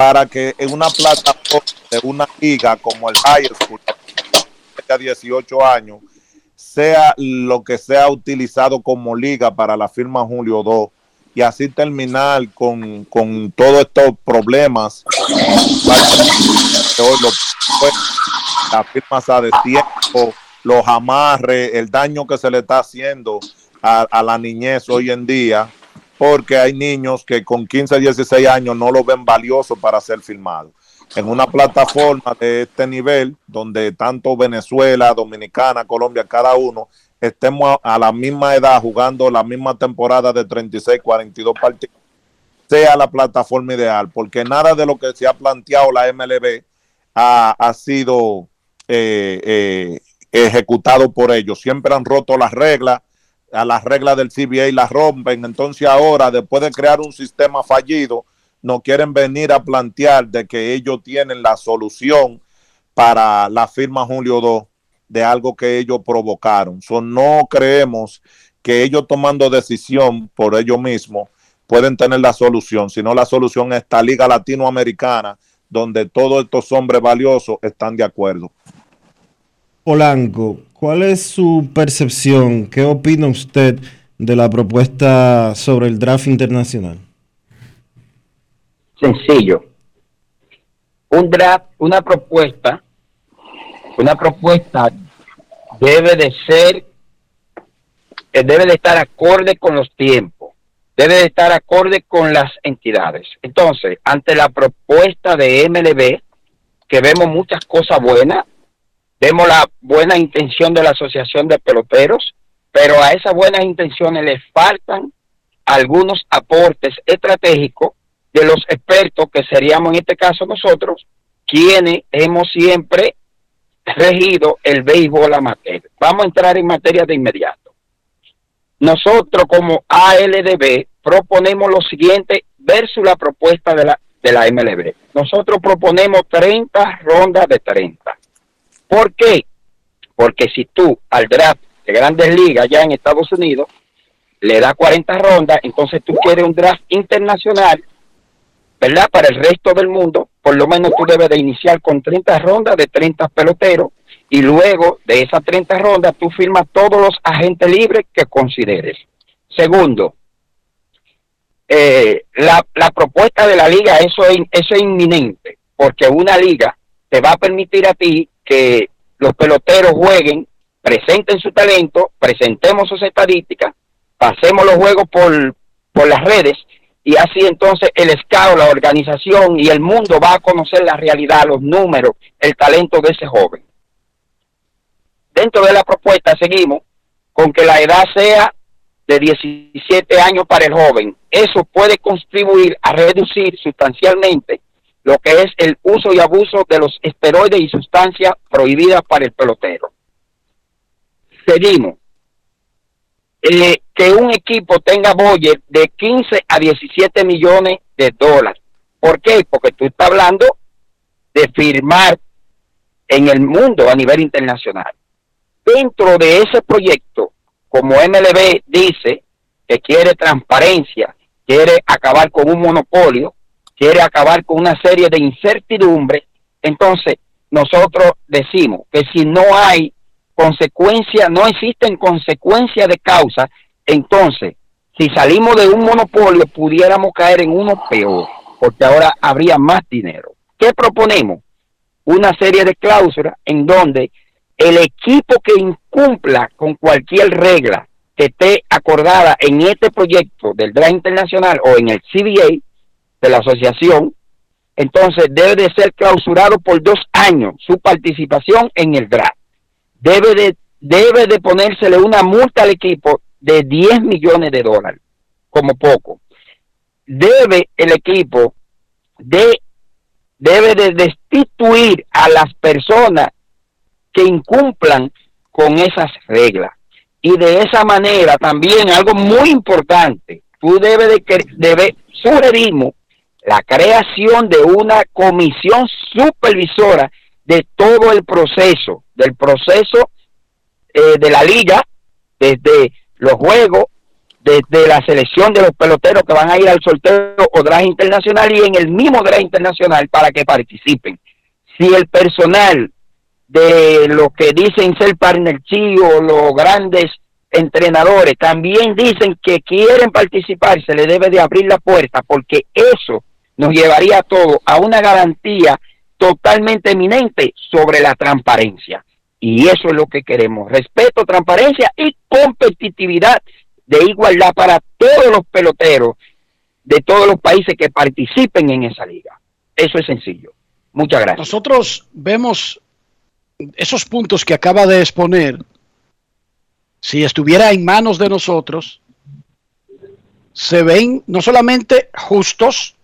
S17: para que en una plataforma de una liga como el High School, a 18 años, sea lo que sea utilizado como liga para la firma Julio 2 y así terminar con, con todos estos problemas. Las firmas a destiempo, los amarres, el daño que se le está haciendo a la niñez hoy en día, porque hay niños que con 15, 16 años no lo ven valioso para ser filmado. En una plataforma de este nivel, donde tanto Venezuela, Dominicana, Colombia, cada uno, estemos a, la misma edad jugando la misma temporada de 36, 42 partidos, sea la plataforma ideal, porque nada de lo que se ha planteado la MLB ha, ha sido eh, eh, ejecutado por ellos. Siempre han roto las reglas, a las reglas del CBA las rompen. Entonces ahora, después de crear un sistema fallido, no quieren venir a plantear de que ellos tienen la solución para la firma Julio 2 de algo que ellos provocaron. So, no creemos que ellos tomando decisión por ellos mismos pueden tener la solución, sino la solución es esta liga latinoamericana donde todos estos hombres valiosos están de acuerdo.
S1: Polanco, ¿cuál es su percepción? ¿Qué opina usted de la propuesta sobre el draft internacional?
S18: sencillo. Un draft, una propuesta, una propuesta debe de ser, eh, debe de estar acorde con los tiempos, debe de estar acorde con las entidades. Entonces, ante la propuesta de MLB, que vemos muchas cosas buenas, vemos la buena intención de la Asociación de Peloteros, pero a esas buenas intenciones le faltan algunos aportes estratégicos de los expertos que seríamos en este caso nosotros, quienes hemos siempre regido el béisbol amateur. Vamos a entrar en materia de inmediato. Nosotros como ALDB proponemos lo siguiente versus la propuesta de la, de la MLB. Nosotros proponemos 30 rondas de 30. ¿Por qué? Porque si tú al draft de grandes ligas ya en Estados Unidos le das 40 rondas, entonces tú quieres un draft internacional ¿verdad? Para el resto del mundo, por lo menos tú debes de iniciar con 30 rondas de 30 peloteros y luego de esas 30 rondas tú firmas todos los agentes libres que consideres. Segundo, eh, la, la, propuesta de la liga, eso es, eso es inminente, porque una liga te va a permitir a ti que los peloteros jueguen, presenten su talento, presentemos sus estadísticas, pasemos los juegos por, por las redes y así entonces el scout, la organización y el mundo va a conocer la realidad, los números, el talento de ese joven. Dentro de la propuesta seguimos con que la edad sea de 17 años para el joven. Eso puede contribuir a reducir sustancialmente lo que es el uso y abuso de los esteroides y sustancias prohibidas para el pelotero. Seguimos eh, que un equipo tenga budget de 15 a 17 millones de dólares. ¿Por qué? Porque tú estás hablando de firmar en el mundo a nivel internacional. Dentro de ese proyecto, como MLB dice que quiere transparencia, quiere acabar con un monopolio, quiere acabar con una serie de incertidumbres, entonces nosotros decimos que si no hay consecuencia, no existen consecuencias de causa, entonces, si salimos de un monopolio, pudiéramos caer en uno peor, porque ahora habría más dinero. ¿Qué proponemos? Una serie de cláusulas en donde el equipo que incumpla con cualquier regla que esté acordada en este proyecto del DRA internacional o en el CBA de la asociación, entonces debe de ser clausurado por dos años su participación en el DRA debe de, debe de ponérsele una multa al equipo de 10 millones de dólares, como poco. Debe el equipo de, debe de destituir a las personas que incumplan con esas reglas. Y de esa manera también algo muy importante, tú debes de que debe sugerimos la creación de una comisión supervisora de todo el proceso, del proceso eh, de la liga, desde los juegos, desde la selección de los peloteros que van a ir al sorteo o draft internacional y en el mismo draft internacional para que participen. Si el personal de lo que dicen ser partner o los grandes entrenadores también dicen que quieren participar, se le debe de abrir la puerta porque eso nos llevaría a todo a una garantía totalmente eminente sobre la transparencia. Y eso es lo que queremos, respeto, transparencia y competitividad de igualdad para todos los peloteros de todos los países que participen en esa liga. Eso es sencillo. Muchas gracias.
S4: Nosotros vemos esos puntos que acaba de exponer, si estuviera en manos de nosotros, se ven no solamente justos,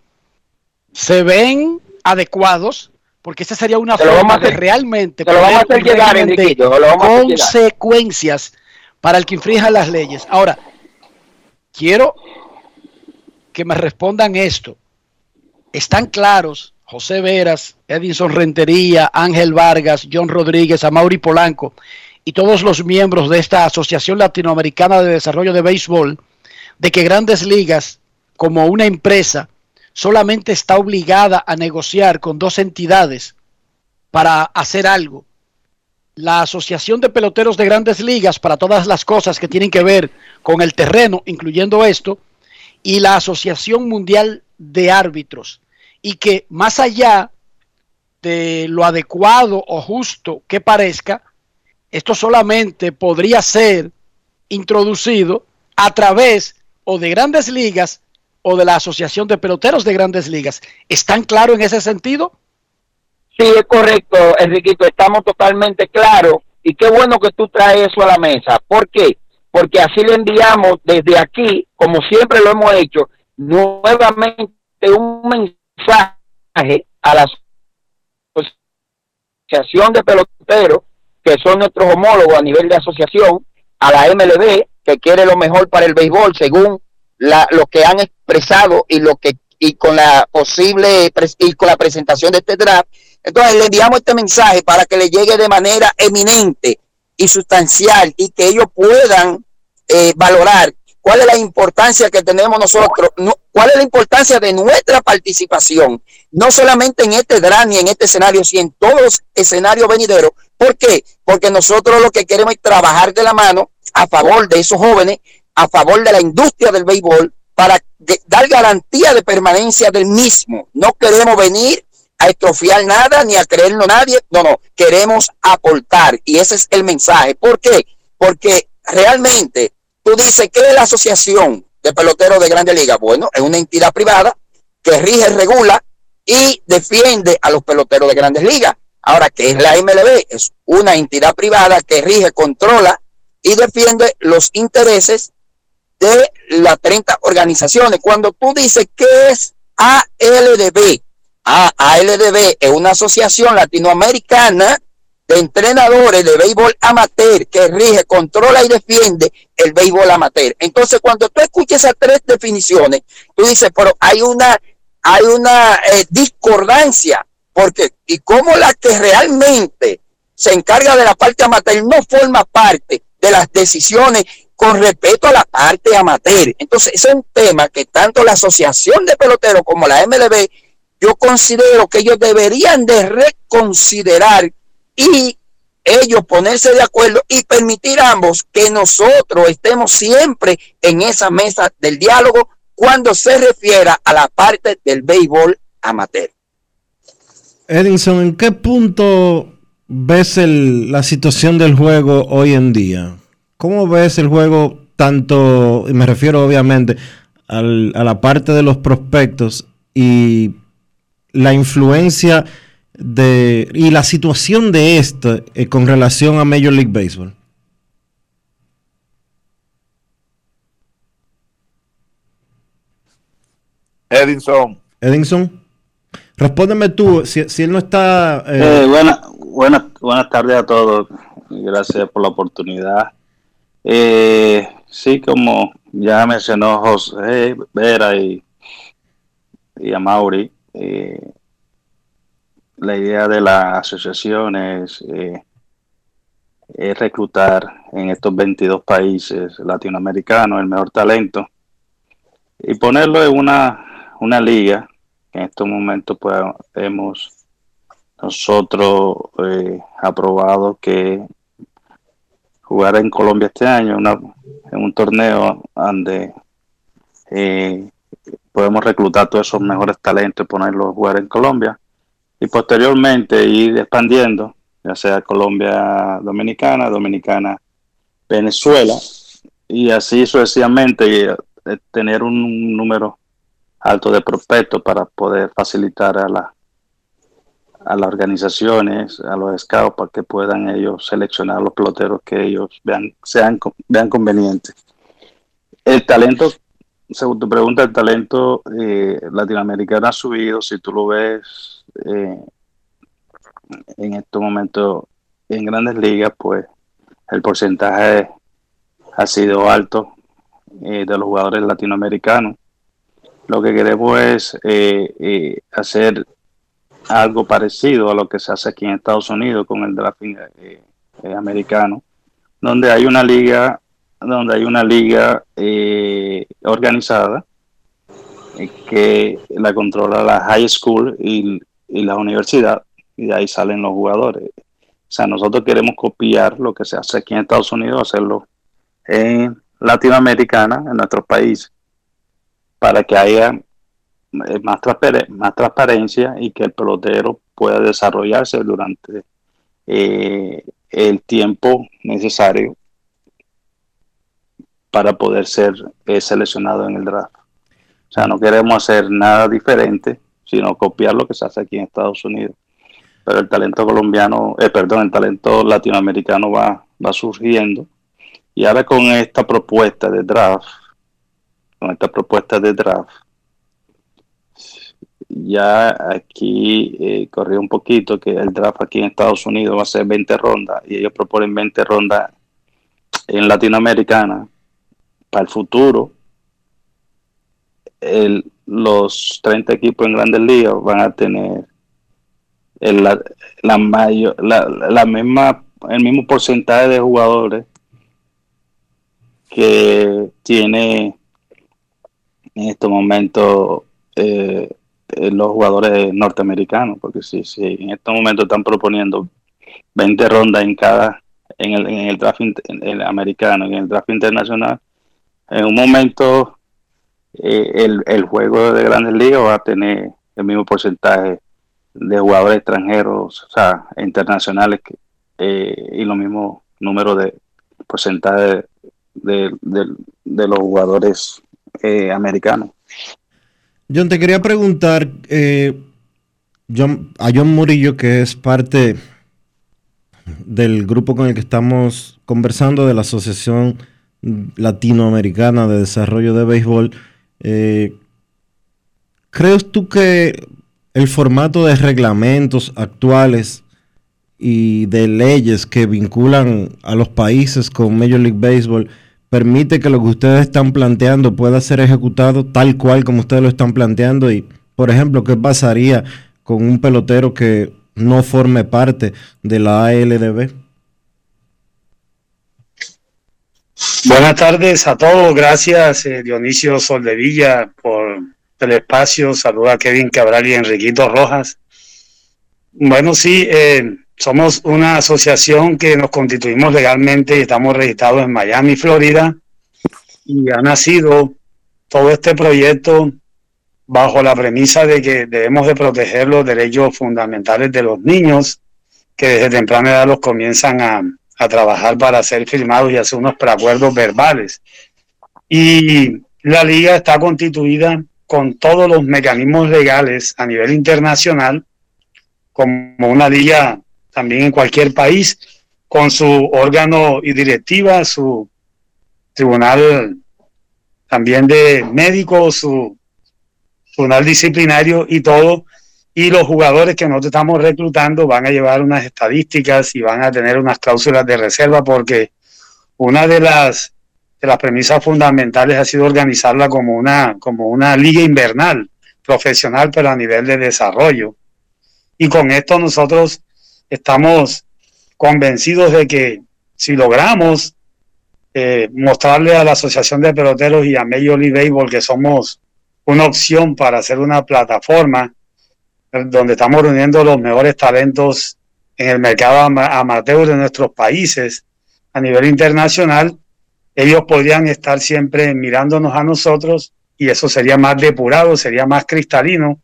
S4: se ven adecuados, porque esa sería una forma de realmente consecuencias para el que infrinja las leyes. Ahora, quiero que me respondan esto. están claros José Veras, Edinson Rentería, Ángel Vargas, John Rodríguez, Amaury Polanco y todos los miembros de esta Asociación Latinoamericana de Desarrollo de Béisbol de que Grandes Ligas, como una empresa, solamente está obligada a negociar con dos entidades para hacer algo. La Asociación de Peloteros de Grandes Ligas para todas las cosas que tienen que ver con el terreno, incluyendo esto, y la Asociación Mundial de Árbitros. Y que más allá de lo adecuado o justo que parezca, esto solamente podría ser introducido a través o de grandes ligas o de la Asociación de Peloteros de Grandes Ligas. ¿Están claros en ese sentido?
S18: Sí, es correcto, Enriquito, estamos totalmente claros y qué bueno que tú traes eso a la mesa. ¿Por qué? Porque así le enviamos desde aquí, como siempre lo hemos hecho, nuevamente un mensaje a la Asociación de Peloteros, que son nuestros homólogos a nivel de asociación, a la MLB, que quiere lo mejor para el béisbol, según la, lo que han expresado y lo que y con la posible y con la presentación de este draft. Entonces le enviamos este mensaje para que le llegue de manera eminente y sustancial y que ellos puedan eh, valorar cuál es la importancia que tenemos nosotros, cuál es la importancia de nuestra participación, no solamente en este draft ni en este escenario, sino en todos los escenarios venideros. ¿Por qué? Porque nosotros lo que queremos es trabajar de la mano a favor de esos jóvenes, a favor de la industria del béisbol, para dar garantía de permanencia del mismo. No queremos venir a estrofiar nada ni a creerlo nadie. No, no, queremos aportar. Y ese es el mensaje. ¿Por qué? Porque realmente tú dices que es la asociación de peloteros de Grande Liga. Bueno, es una entidad privada que rige, regula y defiende a los peloteros de Grandes Ligas. Ahora, ¿qué es la MLB? Es una entidad privada que rige, controla y defiende los intereses de las 30 organizaciones. Cuando tú dices que es ALDB, ALDB es una asociación latinoamericana de entrenadores de béisbol amateur que rige, controla y defiende el béisbol amateur. Entonces, cuando tú escuchas esas tres definiciones, tú dices, pero hay una, hay una eh, discordancia, porque y cómo la que realmente se encarga de la parte amateur no forma parte de las decisiones con respeto a la parte amateur. Entonces, es un tema que tanto la Asociación de Peloteros como la MLB, yo considero que ellos deberían de reconsiderar y ellos ponerse de acuerdo y permitir ambos que nosotros estemos siempre en esa mesa del diálogo cuando se refiera a la parte del béisbol amateur.
S1: Edinson, ¿en qué punto ves el, la situación del juego hoy en día? ¿Cómo ves el juego tanto, y me refiero obviamente al, a la parte de los prospectos y la influencia de y la situación de esto eh, con relación a Major League Baseball?
S17: Edinson.
S1: Edinson. Respóndeme tú, si, si él no está...
S16: Eh... buenas buena, buenas tardes a todos. Gracias por la oportunidad. Eh, sí, como ya mencionó José Vera y, y a eh, la idea de la asociación es, eh, es reclutar en estos 22 países latinoamericanos el mejor talento y ponerlo en una, una liga que en estos momentos pues hemos nosotros eh, aprobado que jugar en Colombia este año en un torneo donde eh, podemos reclutar todos esos mejores talentos y ponerlos a jugar en Colombia y posteriormente ir expandiendo ya sea Colombia Dominicana, Dominicana Venezuela y así sucesivamente eh, tener un número alto de prospectos para poder facilitar a la a las organizaciones, a los scouts, para que puedan ellos seleccionar los peloteros que ellos vean, sean, vean convenientes. El talento, según tu pregunta, el talento eh, latinoamericano ha subido, si tú lo ves eh, en estos momentos en grandes ligas, pues el porcentaje ha sido alto eh, de los jugadores latinoamericanos. lo que queremos es hacer algo parecido a lo que se hace aquí en Estados Unidos con el drafting eh, eh, americano, donde hay una liga, donde hay una liga eh, organizada que la controla la high school y, la universidad y de ahí salen los jugadores. O sea, nosotros queremos copiar lo que se hace aquí en Estados Unidos, hacerlo en Latinoamericana, en nuestro país, para que haya más, transpare- más transparencia y que el pelotero pueda desarrollarse durante eh, el tiempo necesario para poder ser eh, seleccionado en el draft. O sea, no queremos hacer nada diferente, sino copiar lo que se hace aquí en Estados Unidos. Pero el talento colombiano, eh, perdón, el talento latinoamericano va, va surgiendo. Y ahora con esta propuesta de draft, con esta propuesta de draft, ya aquí eh, corrí un poquito que el draft aquí en Estados Unidos va a ser 20 rondas y ellos proponen 20 rondas en Latinoamericana para el futuro. El, los 30 equipos en grandes ligas van a tener el, la, la, mayor, la, la misma, el mismo porcentaje de jugadores que tiene en este momento eh, eh, los jugadores norteamericanos, porque si, si en este momento están proponiendo 20 rondas en cada, en el, en el draft en el americano y en el draft internacional, en un momento eh, el, el juego de grandes ligas va a tener el mismo porcentaje de jugadores extranjeros, o sea, internacionales, eh, y lo mismo número de porcentaje de, de, los jugadores eh, americanos.
S1: John, te quería preguntar eh, a John Murillo, que es parte del grupo con el que estamos conversando de la Asociación Latinoamericana de Desarrollo de Béisbol. eh, ¿Crees tú que el formato de reglamentos actuales y de leyes que vinculan a los países con Major League Baseball permite que lo que ustedes están planteando pueda ser ejecutado tal cual como ustedes lo están planteando? Y, por ejemplo, ¿qué pasaría con un pelotero que no forme parte de la ALDB?
S19: Buenas tardes a todos. Gracias, eh, Dionisio Soldevilla, por el espacio. Saluda a Kevin Cabral y Enriquito Rojas. Bueno, sí, eh, somos una asociación que nos constituimos legalmente y estamos registrados en Miami, Florida. Y ha nacido todo este proyecto bajo la premisa de que debemos de proteger los derechos fundamentales de los niños que desde temprana edad los comienzan a, a trabajar para ser firmados y hacer unos preacuerdos verbales. Y la liga está constituida con todos los mecanismos legales a nivel internacional, como una liga también en cualquier país, con su órgano y directiva, su tribunal también de médicos, su tribunal disciplinario y todo. Y los jugadores que nosotros estamos reclutando van a llevar unas estadísticas y van a tener unas cláusulas de reserva porque una de las, de las premisas fundamentales ha sido organizarla como una, como una liga invernal profesional, pero a nivel de desarrollo. Y con esto nosotros estamos convencidos de que si logramos eh, mostrarle a la Asociación de Peloteros y a Major League Baseball que somos una opción para hacer una plataforma eh, donde estamos reuniendo los mejores talentos en el mercado ama- amateur de nuestros países a nivel internacional, ellos podrían estar siempre mirándonos a nosotros y eso sería más depurado, sería más cristalino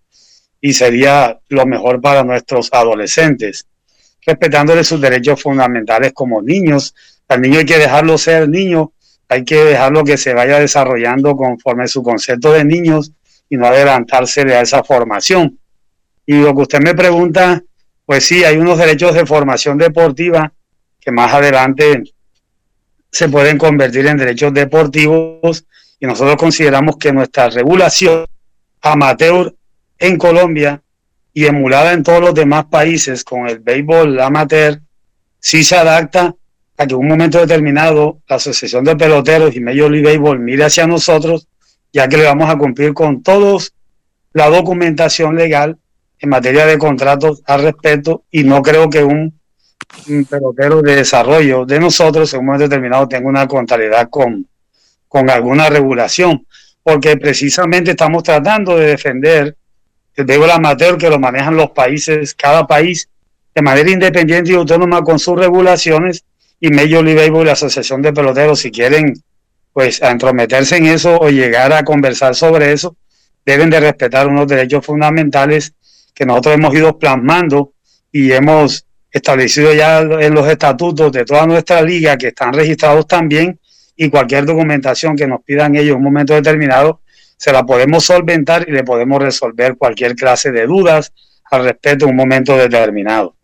S19: y sería lo mejor para nuestros adolescentes, respetándole sus derechos fundamentales como niños. Al niño hay que dejarlo ser niño, hay que dejarlo que se vaya desarrollando conforme su concepto de niños y no adelantársele a esa formación. Y lo que usted me pregunta, pues sí, hay unos derechos de formación deportiva que más adelante se pueden convertir en derechos deportivos y nosotros consideramos que nuestra regulación amateur en Colombia y emulada en todos los demás países con el béisbol amateur, sí se adapta a que en un momento determinado la Asociación de Peloteros y Major League Baseball mire hacia nosotros ya que le vamos a cumplir con todos la documentación legal en materia de contratos al respecto y no creo que un, pelotero de desarrollo de nosotros en un momento determinado tenga una contrariedad con, con alguna regulación, porque precisamente estamos tratando de defender el béisbol amateur que lo manejan los países, cada país de manera independiente y autónoma con sus regulaciones y Major League y la Asociación de Peloteros, si quieren pues a entrometerse en eso o llegar a conversar sobre eso, deben de respetar unos derechos fundamentales que nosotros hemos ido plasmando y hemos establecido ya en los estatutos de toda nuestra liga que están registrados también y cualquier documentación que nos pidan ellos en un momento determinado se la podemos solventar y le podemos resolver cualquier clase de dudas al respecto en un momento determinado.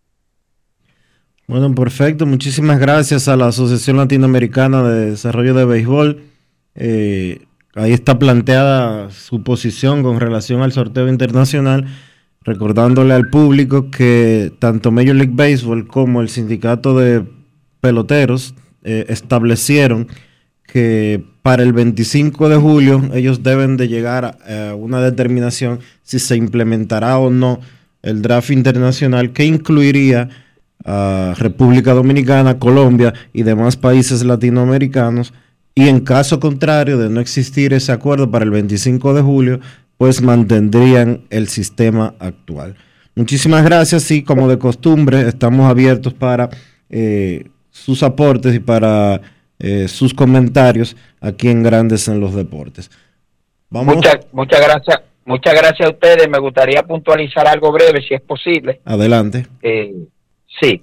S1: Bueno, perfecto. Muchísimas gracias a la Asociación Latinoamericana de Desarrollo de Béisbol. Eh, ahí está planteada su posición con relación al sorteo internacional, recordándole al público que tanto Major League Baseball como el sindicato de peloteros eh, establecieron que para el 25 de julio ellos deben de llegar a una determinación si se implementará o no el draft internacional que incluiría a República Dominicana, Colombia y demás países latinoamericanos. Y en caso contrario de no existir ese acuerdo para el 25 de julio, pues mantendrían el sistema actual. Muchísimas gracias y como de costumbre estamos abiertos para eh, sus aportes y para eh, sus comentarios aquí en Grandes en los Deportes.
S18: Vamos. Muchas, muchas gracias. Muchas gracias a ustedes. Me gustaría puntualizar algo breve, si es posible.
S1: Adelante.
S18: Eh, Sí,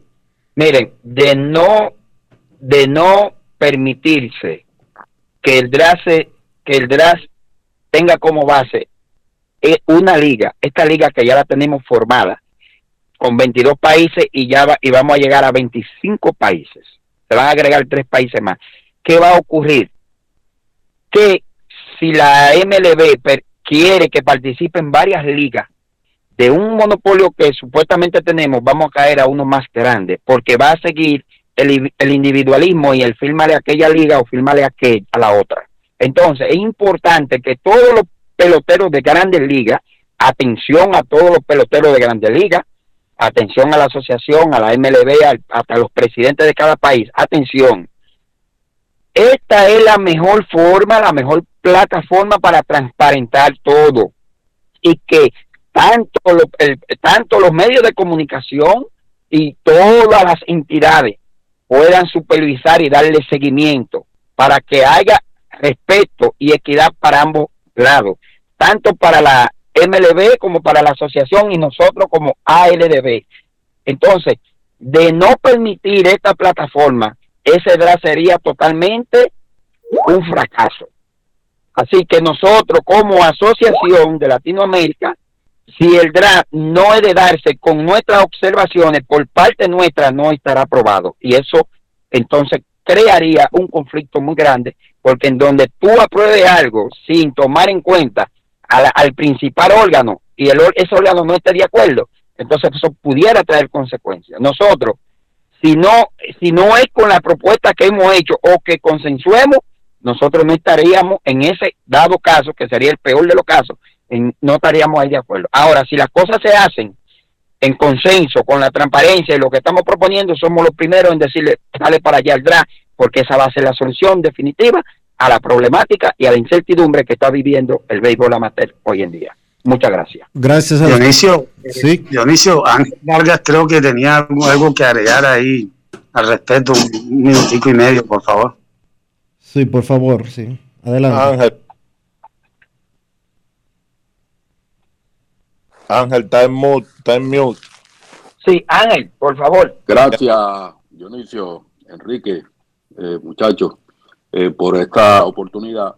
S18: miren, de no, de no permitirse que el draft, que el draft tenga como base eh, una liga, esta liga que ya la tenemos formada con 22 países y ya va, y vamos a llegar a 25 países. Se van a agregar tres países más. ¿Qué va a ocurrir? Que si la MLB quiere que participen varias ligas de un monopolio que supuestamente tenemos, vamos a caer a uno más grande, porque va a seguir el, individualismo y el firma de aquella liga o firma de aquella a la otra. Entonces, es importante que todos los peloteros de grandes ligas, atención a todos los peloteros de grandes ligas, atención a la asociación, a la MLB, hasta los presidentes de cada país, atención. Esta es la mejor forma, la mejor plataforma para transparentar todo y que tanto, tanto los medios de comunicación y todas las entidades puedan supervisar y darle seguimiento para que haya respeto y equidad para ambos lados, tanto para la MLB como para la asociación y nosotros como ALDB. Entonces, de no permitir esta plataforma, ese draft sería totalmente un fracaso. Así que nosotros como asociación de Latinoamérica si el draft no es de darse con nuestras observaciones por parte nuestra, no estará aprobado. Y eso entonces crearía un conflicto muy grande, porque en donde tú apruebes algo sin tomar en cuenta al principal órgano y el, ese órgano no esté de acuerdo, entonces eso pudiera traer consecuencias. Nosotros, si no, si no es con la propuesta que hemos hecho o que consensuemos, nosotros no estaríamos en ese dado caso, que sería el peor de los casos, no estaríamos ahí de acuerdo. Ahora, si las cosas se hacen en consenso, con la transparencia y lo que estamos proponiendo, somos los primeros en decirle, sale para allá el draft, porque esa va a ser la solución definitiva a la problemática y a la incertidumbre que está viviendo el béisbol amateur hoy en día. Muchas gracias.
S1: Gracias a
S19: Dionisio. Sí. Dionisio, Ángel Vargas creo que tenía algo que agregar ahí al respecto, un minutico y medio, por favor.
S1: Sí, por favor, sí. Adelante.
S17: Ángel, Ángel, está en mute, está en mute.
S18: Sí, Ángel, por favor.
S20: Gracias, Dionisio, Enrique, eh, muchachos, eh, por esta oportunidad.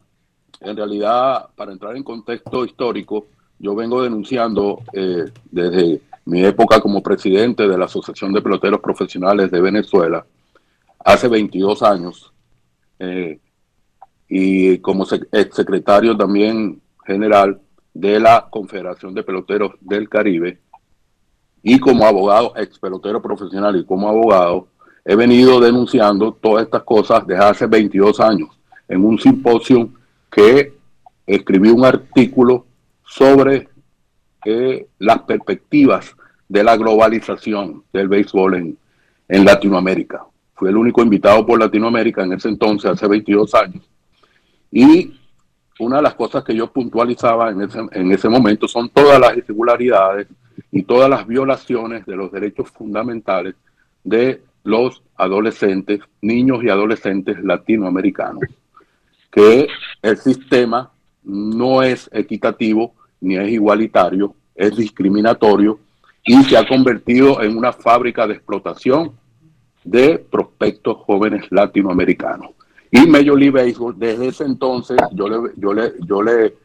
S20: En realidad, para entrar en contexto histórico, yo vengo denunciando eh, desde mi época como presidente de la Asociación de Peloteros Profesionales de Venezuela, hace 22 años, y como ex secretario también general de la Confederación de Peloteros del Caribe y como abogado, ex pelotero profesional y como abogado, he venido denunciando todas estas cosas desde hace 22 años en un simposio que escribí un artículo sobre eh, las perspectivas de la globalización del béisbol en, en Latinoamérica. Fui el único invitado por Latinoamérica en ese entonces, hace 22 años. Y una de las cosas que yo puntualizaba en ese, en ese momento son todas las irregularidades y todas las violaciones de los derechos fundamentales de los adolescentes, niños y adolescentes latinoamericanos, que el sistema no es equitativo ni es igualitario, es discriminatorio y se ha convertido en una fábrica de explotación de prospectos jóvenes latinoamericanos. Y Major League Baseball, desde ese entonces, yo le, yo le, yo le,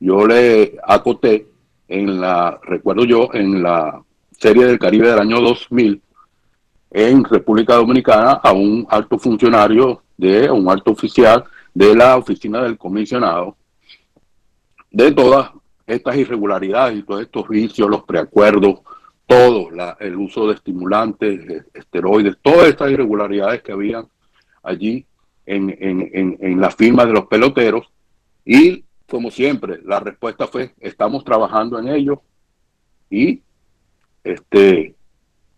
S20: yo le acoté en la, recuerdo yo, en la Serie del Caribe del año 2000, en República Dominicana, a un alto funcionario, de un alto oficial de la oficina del comisionado, de todas estas irregularidades y todos estos vicios, los preacuerdos, todo, el uso de estimulantes, esteroides, todas estas irregularidades que habían allí en, en, en, la firma de los peloteros. Y como siempre, la respuesta fue, estamos trabajando en ello y este,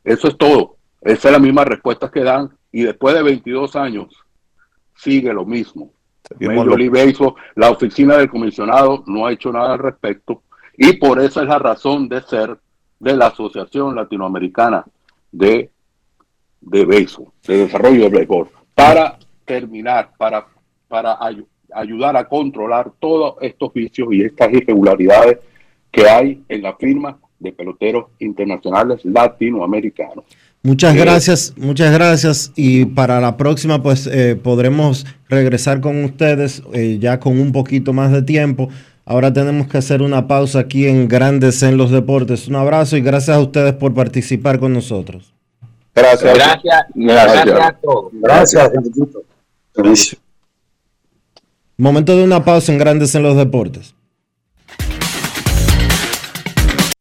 S20: eso es todo. Esa es la misma respuesta que dan y después de 22 años sigue lo mismo. La oficina del comisionado no ha hecho nada al respecto y por eso es la razón de ser de la Asociación Latinoamericana de, de Béisbol, de Desarrollo de Béisbol, para terminar, para, para ayudar a controlar todos estos vicios y estas irregularidades que hay en la firma de peloteros internacionales latinoamericanos.
S1: Muchas gracias, muchas gracias. Y para la próxima, pues eh, podremos regresar con ustedes eh, ya con un poquito más de tiempo. Ahora tenemos que hacer una pausa aquí en Grandes en los Deportes. Un abrazo y gracias a ustedes por participar con nosotros.
S18: Gracias. Gracias. Gracias, a todos. Gracias.
S1: gracias. Momento de una pausa en Grandes en los Deportes.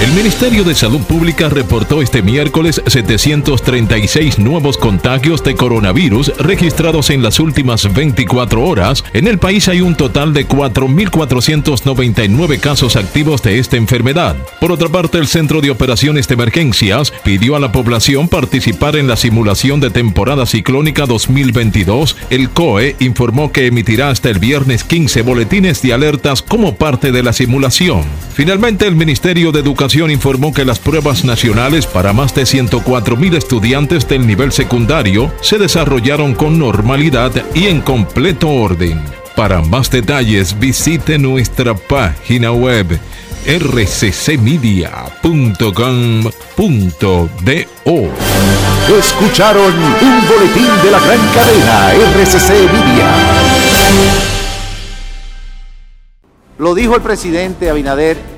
S21: El Ministerio de Salud Pública reportó este miércoles 736 nuevos contagios de coronavirus registrados en las últimas 24 horas. En el país hay un total de 4.499 casos activos de esta enfermedad. Por otra parte, el Centro de Operaciones de Emergencias pidió a la población participar en la simulación de temporada ciclónica 2022. El COE informó que emitirá hasta el viernes 15 boletines de alertas como parte de la simulación. Finalmente, el Ministerio de Educación informó que las pruebas nacionales para más de 104 mil estudiantes del nivel secundario se desarrollaron con normalidad y en completo orden. Para más detalles visite nuestra página web rccmedia.com.do.
S22: Escucharon un boletín de la gran cadena RCC Media.
S23: Lo dijo el presidente Abinader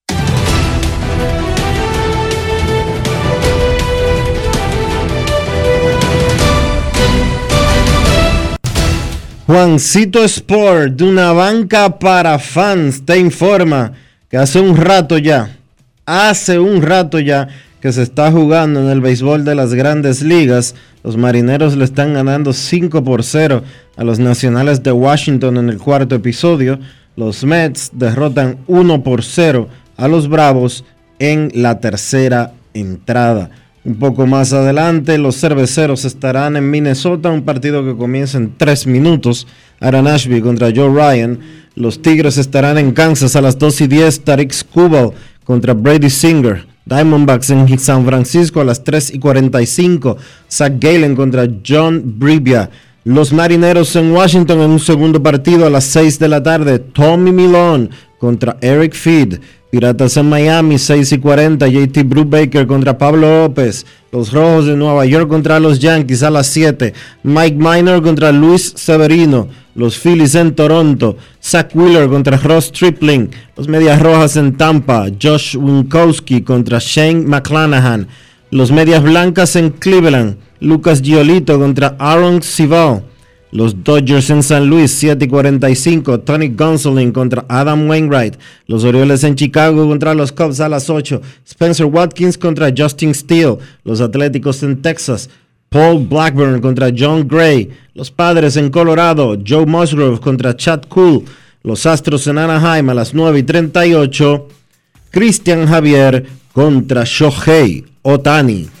S1: Juancito Sport, de una banca para fans, te informa que hace un rato ya, hace un rato ya que se está jugando en el béisbol de las grandes ligas. Los marineros le están ganando 5 por 0 a los nacionales de Washington en el cuarto episodio. Los Mets derrotan 1 por 0 a los Bravos en la tercera entrada. Un poco más adelante, los cerveceros estarán en Minnesota, un partido que comienza en 3 minutos. Aaron Ashby contra Joe Ryan. Los Tigres estarán en Kansas a las 2 y 10. Tarik Skubal contra Brady Singer. Diamondbacks en San Francisco a las 3 y 45. Zach Galen contra John Brivia. Los Marineros en Washington en un segundo partido a las 6 de la tarde. Tommy Milone contra Eric Feed. Piratas en Miami, 6 y 40. JT Brubaker contra Pablo López. Los Rojos de Nueva York contra los Yankees a las 7. Mike Minor contra Luis Severino. Los Phillies en Toronto. Zach Wheeler contra Ross Tripling. Los Medias Rojas en Tampa. Josh Winkowski contra Shane McClanahan. Los Medias Blancas en Cleveland. Lucas Giolito contra Aaron Sival. Los Dodgers en San Luis, 7 y 45. Tony Gonsolin contra Adam Wainwright. Los Orioles en Chicago contra los Cubs a las 8. Spencer Watkins contra Justin Steele. Los Atléticos en Texas. Paul Blackburn contra John Gray. Los Padres en Colorado. Joe Musgrove contra Chad Cool. Los Astros en Anaheim a las 9 y 38. Christian Javier contra Shohei Otani.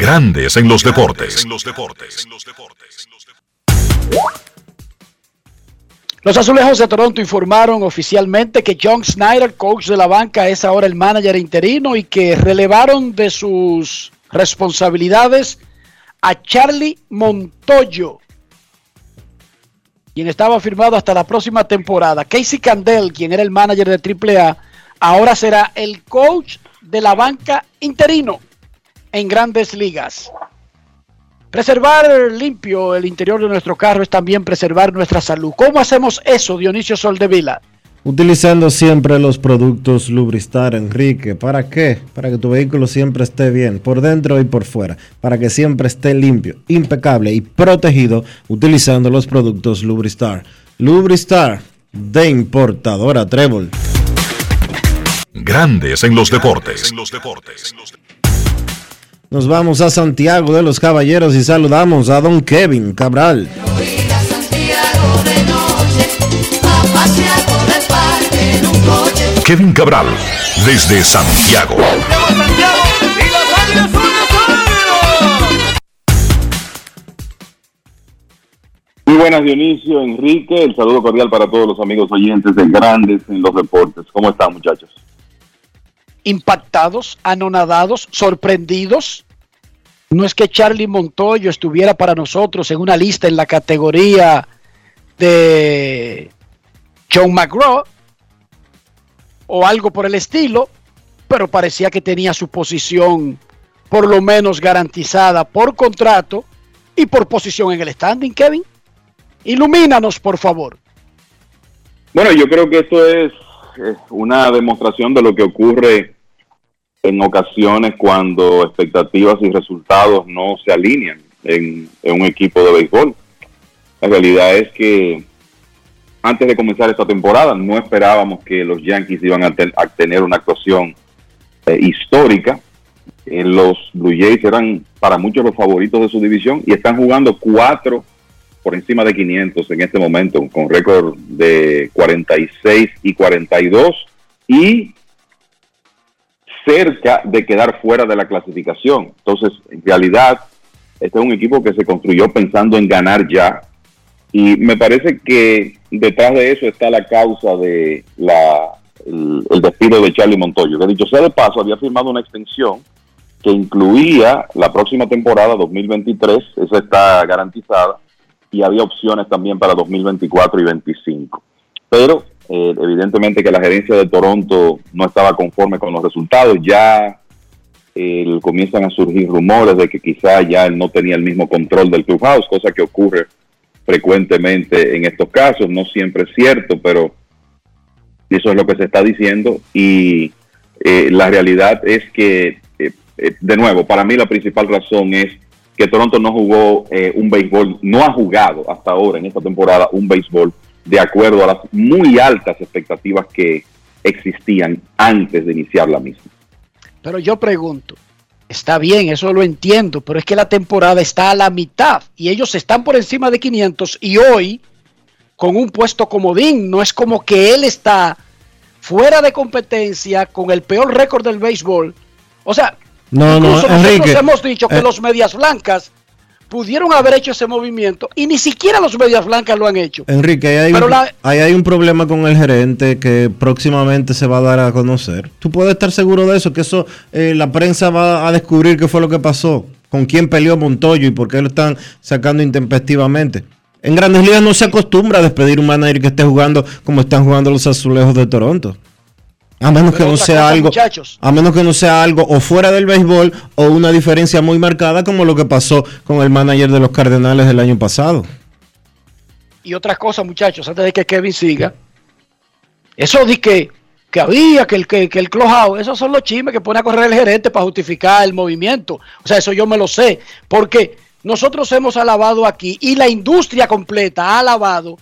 S3: Grandes en los deportes.
S4: Los azulejos de Toronto informaron oficialmente que John Snyder, coach de la banca, es ahora el manager interino y que relevaron de sus responsabilidades a Charlie Montoyo, quien estaba firmado hasta la próxima temporada. Casey Candel, quien era el manager de AAA, ahora será el coach de la banca interino en grandes ligas. Preservar limpio el interior de nuestro carro es también preservar nuestra salud. ¿Cómo hacemos eso, Dionisio Soldevila?
S1: Utilizando siempre los productos Lubristar, Enrique. ¿Para qué? Para que tu vehículo siempre esté bien, por dentro y por fuera. Para que siempre esté limpio, impecable y protegido utilizando los productos Lubristar. Lubristar de importadora Trébol.
S3: Grandes en los deportes.
S1: Nos vamos a Santiago de los Caballeros y saludamos a don Kevin Cabral.
S3: Kevin Cabral, desde Santiago.
S24: Muy buenas, Dionisio, Enrique. El saludo cordial para todos los amigos oyentes de Grandes en los Deportes. ¿Cómo están, muchachos?
S4: Impactados, anonadados, sorprendidos. No es que Charlie Montoyo estuviera para nosotros en una lista en la categoría de John McGraw o algo por el estilo, pero parecía que tenía su posición por lo menos garantizada por contrato y por posición en el standing, Kevin. Ilumínanos, por favor.
S24: Bueno, yo creo que esto es una demostración de lo que ocurre en ocasiones cuando expectativas y resultados no se alinean en, en un equipo de béisbol. La realidad es que antes de comenzar esta temporada no esperábamos que los Yankees iban a, tener una actuación eh, histórica. Eh, los Blue Jays eran para muchos los favoritos de su división y están jugando cuatro por encima de 500 en este momento, con récord de 46 y 42 y cerca de quedar fuera de la clasificación. Entonces, en realidad, este es un equipo que se construyó pensando en ganar ya, y me parece que detrás de eso está la causa de la, el, despido de Charlie Montoyo, que dicho sea de paso, había firmado una extensión que incluía la próxima temporada 2023, esa está garantizada, y había opciones también para 2024 y 2025. Pero eh, evidentemente que la gerencia de Toronto no estaba conforme con los resultados, ya eh, comienzan a surgir rumores de que quizá ya él no tenía el mismo control del clubhouse, cosa que ocurre frecuentemente en estos casos, no siempre es cierto, pero eso es lo que se está diciendo. Y eh, la realidad es que, eh, eh, de nuevo, para mí la principal razón es que Toronto no jugó un béisbol, no ha jugado hasta ahora en esta temporada un béisbol de acuerdo a las muy altas expectativas que existían antes de iniciar la misma.
S4: Pero yo pregunto, Está bien, eso lo entiendo, pero es que la temporada está a la mitad y ellos están por encima de 500 y hoy con un puesto comodín, no es como que él está fuera de competencia con el peor récord del béisbol. O sea,
S1: no, no,
S4: nosotros hemos dicho que eh, los medias blancas pudieron haber hecho ese movimiento y ni siquiera los medias blancas lo han hecho.
S1: Enrique, ahí hay, un, hay un problema con el gerente que próximamente se va a dar a conocer. Tú puedes estar seguro de eso, que eso eh, la prensa va a descubrir qué fue lo que pasó, con quién peleó Montoyo y por qué lo están sacando intempestivamente. En Grandes Ligas no se acostumbra a despedir un manager que esté jugando como están jugando los azulejos de Toronto. A menos que no sea algo, a menos que no sea algo o fuera del béisbol o una diferencia muy marcada como lo que pasó con el manager de los Cardenales el año pasado.
S4: Y otra cosa, muchachos, antes de que Kevin siga, eso de que, que había, que el, que, que el clojado, esos son los chismes que pone a correr el gerente para justificar el movimiento. O sea, eso yo me lo sé, porque nosotros hemos alabado aquí y la industria completa ha alabado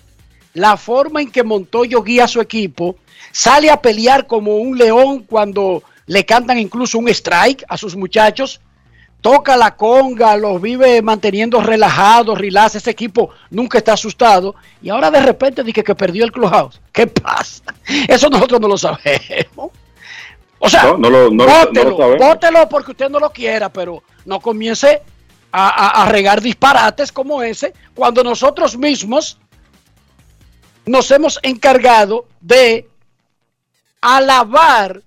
S4: la forma en que Montoyo guía a su equipo sale a pelear como un león cuando le cantan incluso un strike a sus muchachos, toca la conga, los vive manteniendo relajados, relax, ese equipo nunca está asustado y ahora de repente dice que perdió el clubhouse. ¿Qué pasa? Eso nosotros no lo sabemos. O sea, no, lo, bótelo, porque usted no lo quiera, pero no comience a regar disparates como ese cuando nosotros mismos nos hemos encargado de alabar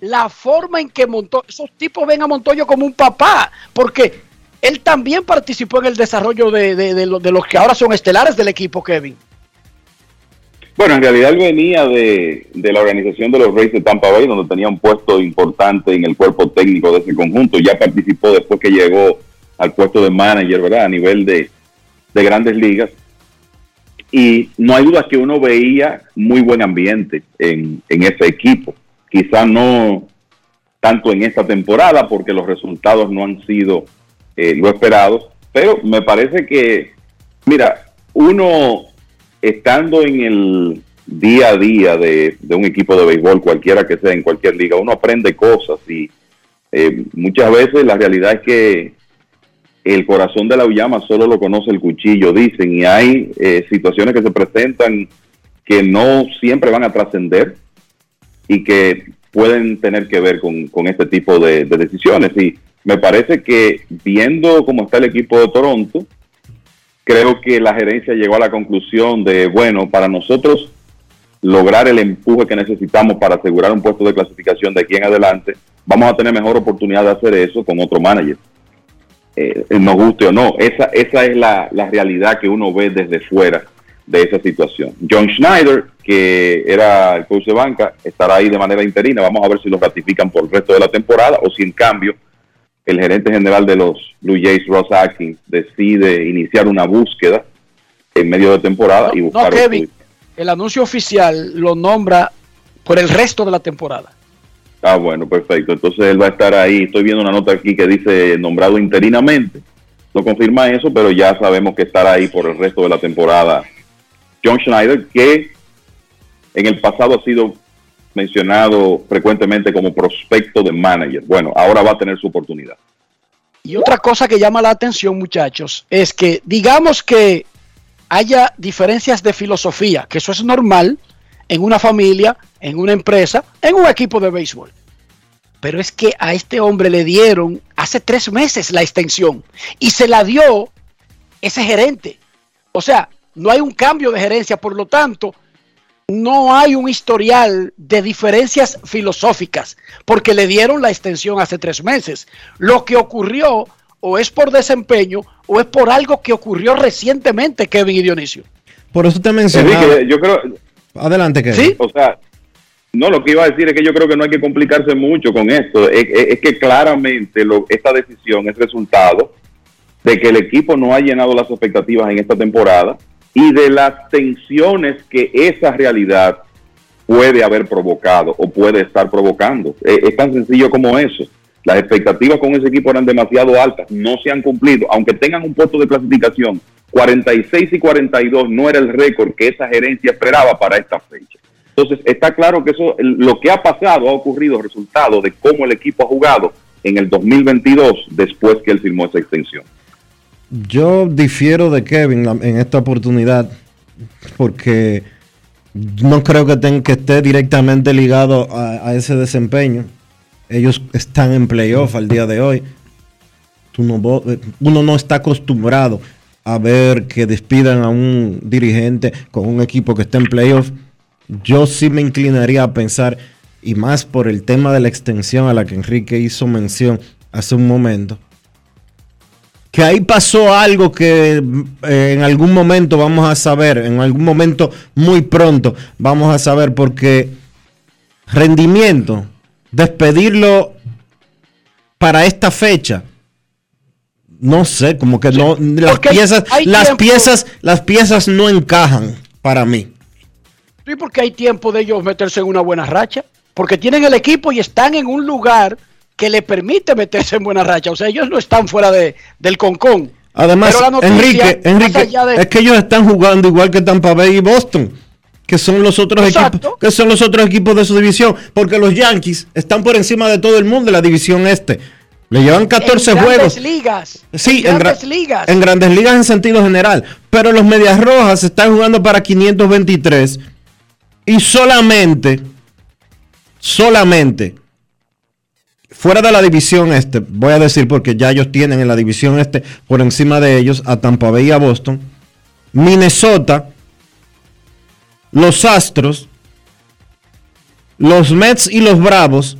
S4: la forma en que montó, esos tipos ven a Montoyo como un papá, porque él también participó en el desarrollo de, los que ahora son estelares del equipo, Kevin.
S24: Bueno, en realidad él venía de, la organización de los Reyes de Tampa Bay, donde tenía un puesto importante en el cuerpo técnico de ese conjunto. Ya participó después que llegó al puesto de manager, ¿verdad? A nivel de, de grandes ligas. Y no hay duda que uno veía muy buen ambiente en, en ese equipo. Quizás no tanto en esta temporada porque los resultados no han sido eh, lo esperados, pero me parece que, mira, uno estando en el día a día de, de un equipo de béisbol, cualquiera que sea en cualquier liga, uno aprende cosas y eh, muchas veces la realidad es que el corazón de la llama solo lo conoce el cuchillo, dicen, y hay eh, situaciones que se presentan que no siempre van a trascender y que pueden tener que ver con, con este tipo de, de, decisiones. Y me parece que viendo cómo está el equipo de Toronto, creo que la gerencia llegó a la conclusión de, bueno, para nosotros lograr el empuje que necesitamos para asegurar un puesto de clasificación de aquí en adelante, vamos a tener mejor oportunidad de hacer eso con otro manager. Eh, nos guste o no, esa, esa es la, la realidad que uno ve desde fuera de esa situación. John Schneider, que era el coach de banca, estará ahí de manera interina. Vamos a ver si lo ratifican por el resto de la temporada o si en cambio el gerente general de los Blue Jays, Ross Atkins, decide iniciar una búsqueda en medio de temporada
S4: no,
S24: y buscar.
S4: No, Kevin, el anuncio oficial lo nombra por el resto de la temporada.
S24: Ah, bueno, perfecto. Entonces él va a estar ahí. Estoy viendo una nota aquí que dice nombrado interinamente. No confirma eso, pero ya sabemos que estará ahí por el resto de la temporada. John Schneider, que en el pasado ha sido mencionado frecuentemente como prospecto de manager. Bueno, ahora va a tener su oportunidad.
S4: Y otra cosa que llama la atención, muchachos, es que digamos que haya diferencias de filosofía, que eso es normal en una familia, en una empresa, en un equipo de béisbol. Pero es que a este hombre le dieron hace tres meses la extensión y se la dio ese gerente. O sea, no hay un cambio de gerencia, por lo tanto, no hay un historial de diferencias filosóficas, porque le dieron la extensión hace tres meses. Lo que ocurrió o es por desempeño o es por algo que ocurrió recientemente, Kevin y Dionisio.
S1: Por eso te mencionaba.
S24: Enrique, yo creo.
S1: Adelante, Kevin.
S4: ¿Sí?
S24: O sea, no, lo que iba a decir es que yo creo que no hay que complicarse mucho con esto. Es, que claramente lo, esta decisión es resultado de que el equipo no ha llenado las expectativas en esta temporada y de las tensiones que esa realidad puede haber provocado o puede estar provocando. Es, es, tan sencillo como eso. Las expectativas con ese equipo eran demasiado altas, no se han cumplido, aunque tengan un puesto de clasificación. 46 y 42 no era el récord que esa gerencia esperaba para esta fecha. Entonces, está claro que eso, lo que ha pasado ha ocurrido resultado de cómo el equipo ha jugado en el 2022 después que él firmó esa extensión.
S1: Yo difiero de Kevin en esta oportunidad porque no creo que, ten, que esté directamente ligado a, a, ese desempeño. Ellos están en playoff al día de hoy. No, uno no está acostumbrado a ver que despidan a un dirigente con un equipo que está en playoff. Yo sí me inclinaría a pensar, y más por el tema de la extensión a la que Enrique hizo mención hace un momento, que ahí pasó algo que eh, en algún momento vamos a saber, en algún momento muy pronto vamos a saber, porque rendimiento, despedirlo para esta fecha, no sé, como que no, las piezas, las piezas, las piezas no encajan para mí.
S4: Sí, porque hay tiempo de ellos meterse en una buena racha, porque tienen el equipo y están en un lugar que le permite meterse en buena racha. O sea, ellos no están fuera de, del concón.
S1: Además, Enrique, Enrique de... es que ellos están jugando igual que Tampa Bay y Boston, que son los otros Exacto. equipos, que son los otros equipos de su división, porque los Yankees están por encima de todo el mundo de la división este. Le llevan 14
S4: en
S1: juegos.
S4: Ligas,
S1: sí,
S4: en grandes ligas.
S1: En grandes ligas en sentido general. Pero los Medias Rojas están jugando para 523 y solamente, solamente, fuera de la división este, voy a decir porque ya ellos tienen en la división este por encima de ellos a Tampa Bay y a Boston, Minnesota, los Astros, los Mets y los Bravos,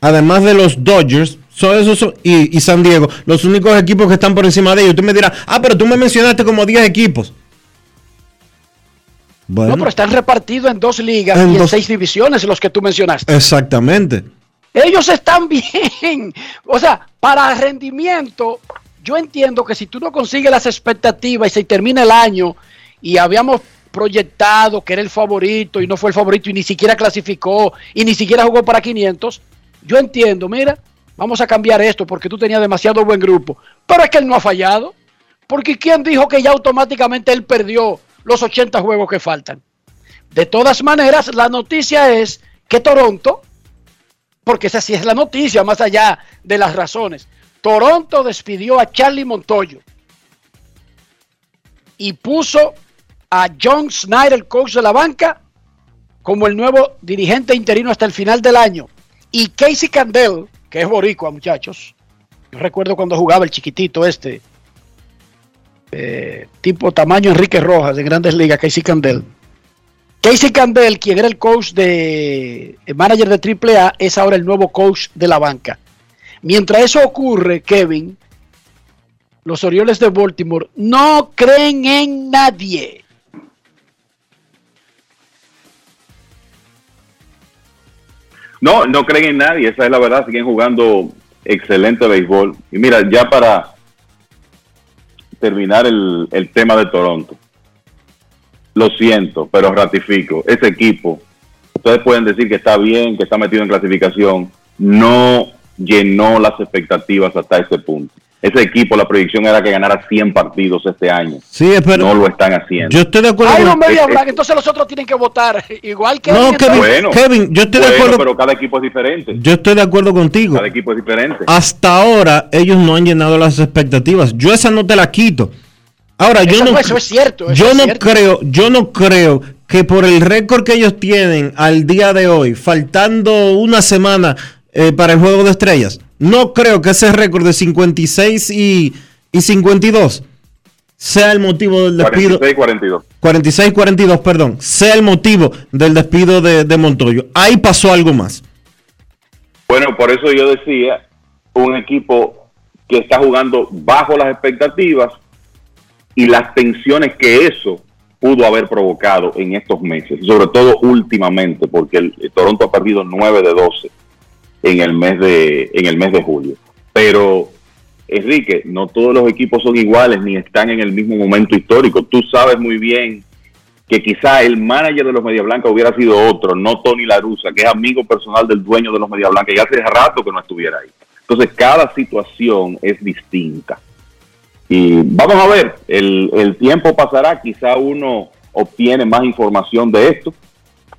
S1: además de los Dodgers, son esos y, y, San Diego, los únicos equipos que están por encima de ellos. Tú me dirás, ah, pero tú me mencionaste como 10 equipos.
S4: Bueno, no, pero están repartidos en dos ligas en y dos... en seis divisiones los que tú mencionaste.
S1: Exactamente.
S4: Ellos están bien. O sea, para rendimiento, yo entiendo que si tú no consigues las expectativas y se termina el año y habíamos proyectado que era el favorito y no fue el favorito y ni siquiera clasificó y ni siquiera jugó para 500, yo entiendo, mira, vamos a cambiar esto porque tú tenías demasiado buen grupo. Pero es que él no ha fallado. Porque ¿quién dijo que ya automáticamente él perdió los 80 juegos que faltan? De todas maneras, la noticia es que Toronto, porque esa sí es la noticia, más allá de las razones, Toronto despidió a Charlie Montoyo y puso a John Snyder, el coach de la banca, como el nuevo dirigente interino hasta el final del año. Y Casey Candel, que es boricua, muchachos. Yo recuerdo cuando jugaba el chiquitito este, eh, tipo tamaño Enrique Rojas de Grandes Ligas, Casey Candel. Casey Candel, quien era el coach de el manager de AAA, es ahora el nuevo coach de la banca. Mientras eso ocurre, Kevin, los Orioles de Baltimore no creen en nadie.
S24: No, no creen en nadie, esa es la verdad, siguen jugando excelente béisbol. Y mira, ya para terminar el, el tema de Toronto, lo siento, pero ratifico, ese equipo, ustedes pueden decir que está bien, que está metido en clasificación, no llenó las expectativas hasta ese punto. Ese equipo, la proyección era que ganara 100 partidos este año.
S1: Sí, pero
S24: no lo están haciendo.
S1: Yo estoy de acuerdo
S4: Ay, no me hablar, entonces los otros tienen que votar igual que
S1: No, Kevin,
S24: Bueno,
S1: Kevin, yo estoy de acuerdo.
S24: pero cada equipo es diferente.
S1: Yo estoy de acuerdo contigo.
S24: Cada equipo es diferente.
S1: Hasta ahora ellos no han llenado las expectativas. Yo esa no te la quito. Ahora yo
S4: Eso
S1: no,
S4: no- eso es cierto, eso
S1: yo
S4: es
S1: no
S4: cierto.
S1: creo, yo no creo que por el récord que ellos tienen al día de hoy, faltando una semana eh, para el juego de estrellas, no creo que ese récord de 56 y, y 52 sea el motivo del despido.
S24: 46-42.
S1: 46-42, perdón, sea el motivo del despido de, de Montoyo. Ahí pasó algo más.
S24: Bueno, por eso yo decía, un equipo que está jugando bajo las expectativas y las tensiones que eso pudo haber provocado en estos meses, sobre todo últimamente, porque el, el Toronto ha perdido 9 de 12 en el mes de en el mes de julio. Pero Enrique, no todos los equipos son iguales ni están en el mismo momento histórico. Tú sabes muy bien que quizá el manager de los Media Blancas hubiera sido otro, no Tony Larusa, que es amigo personal del dueño de los Media Blancas y hace rato que no estuviera ahí. Entonces, cada situación es distinta. Y vamos a ver, el, el tiempo pasará, quizá uno obtiene más información de esto,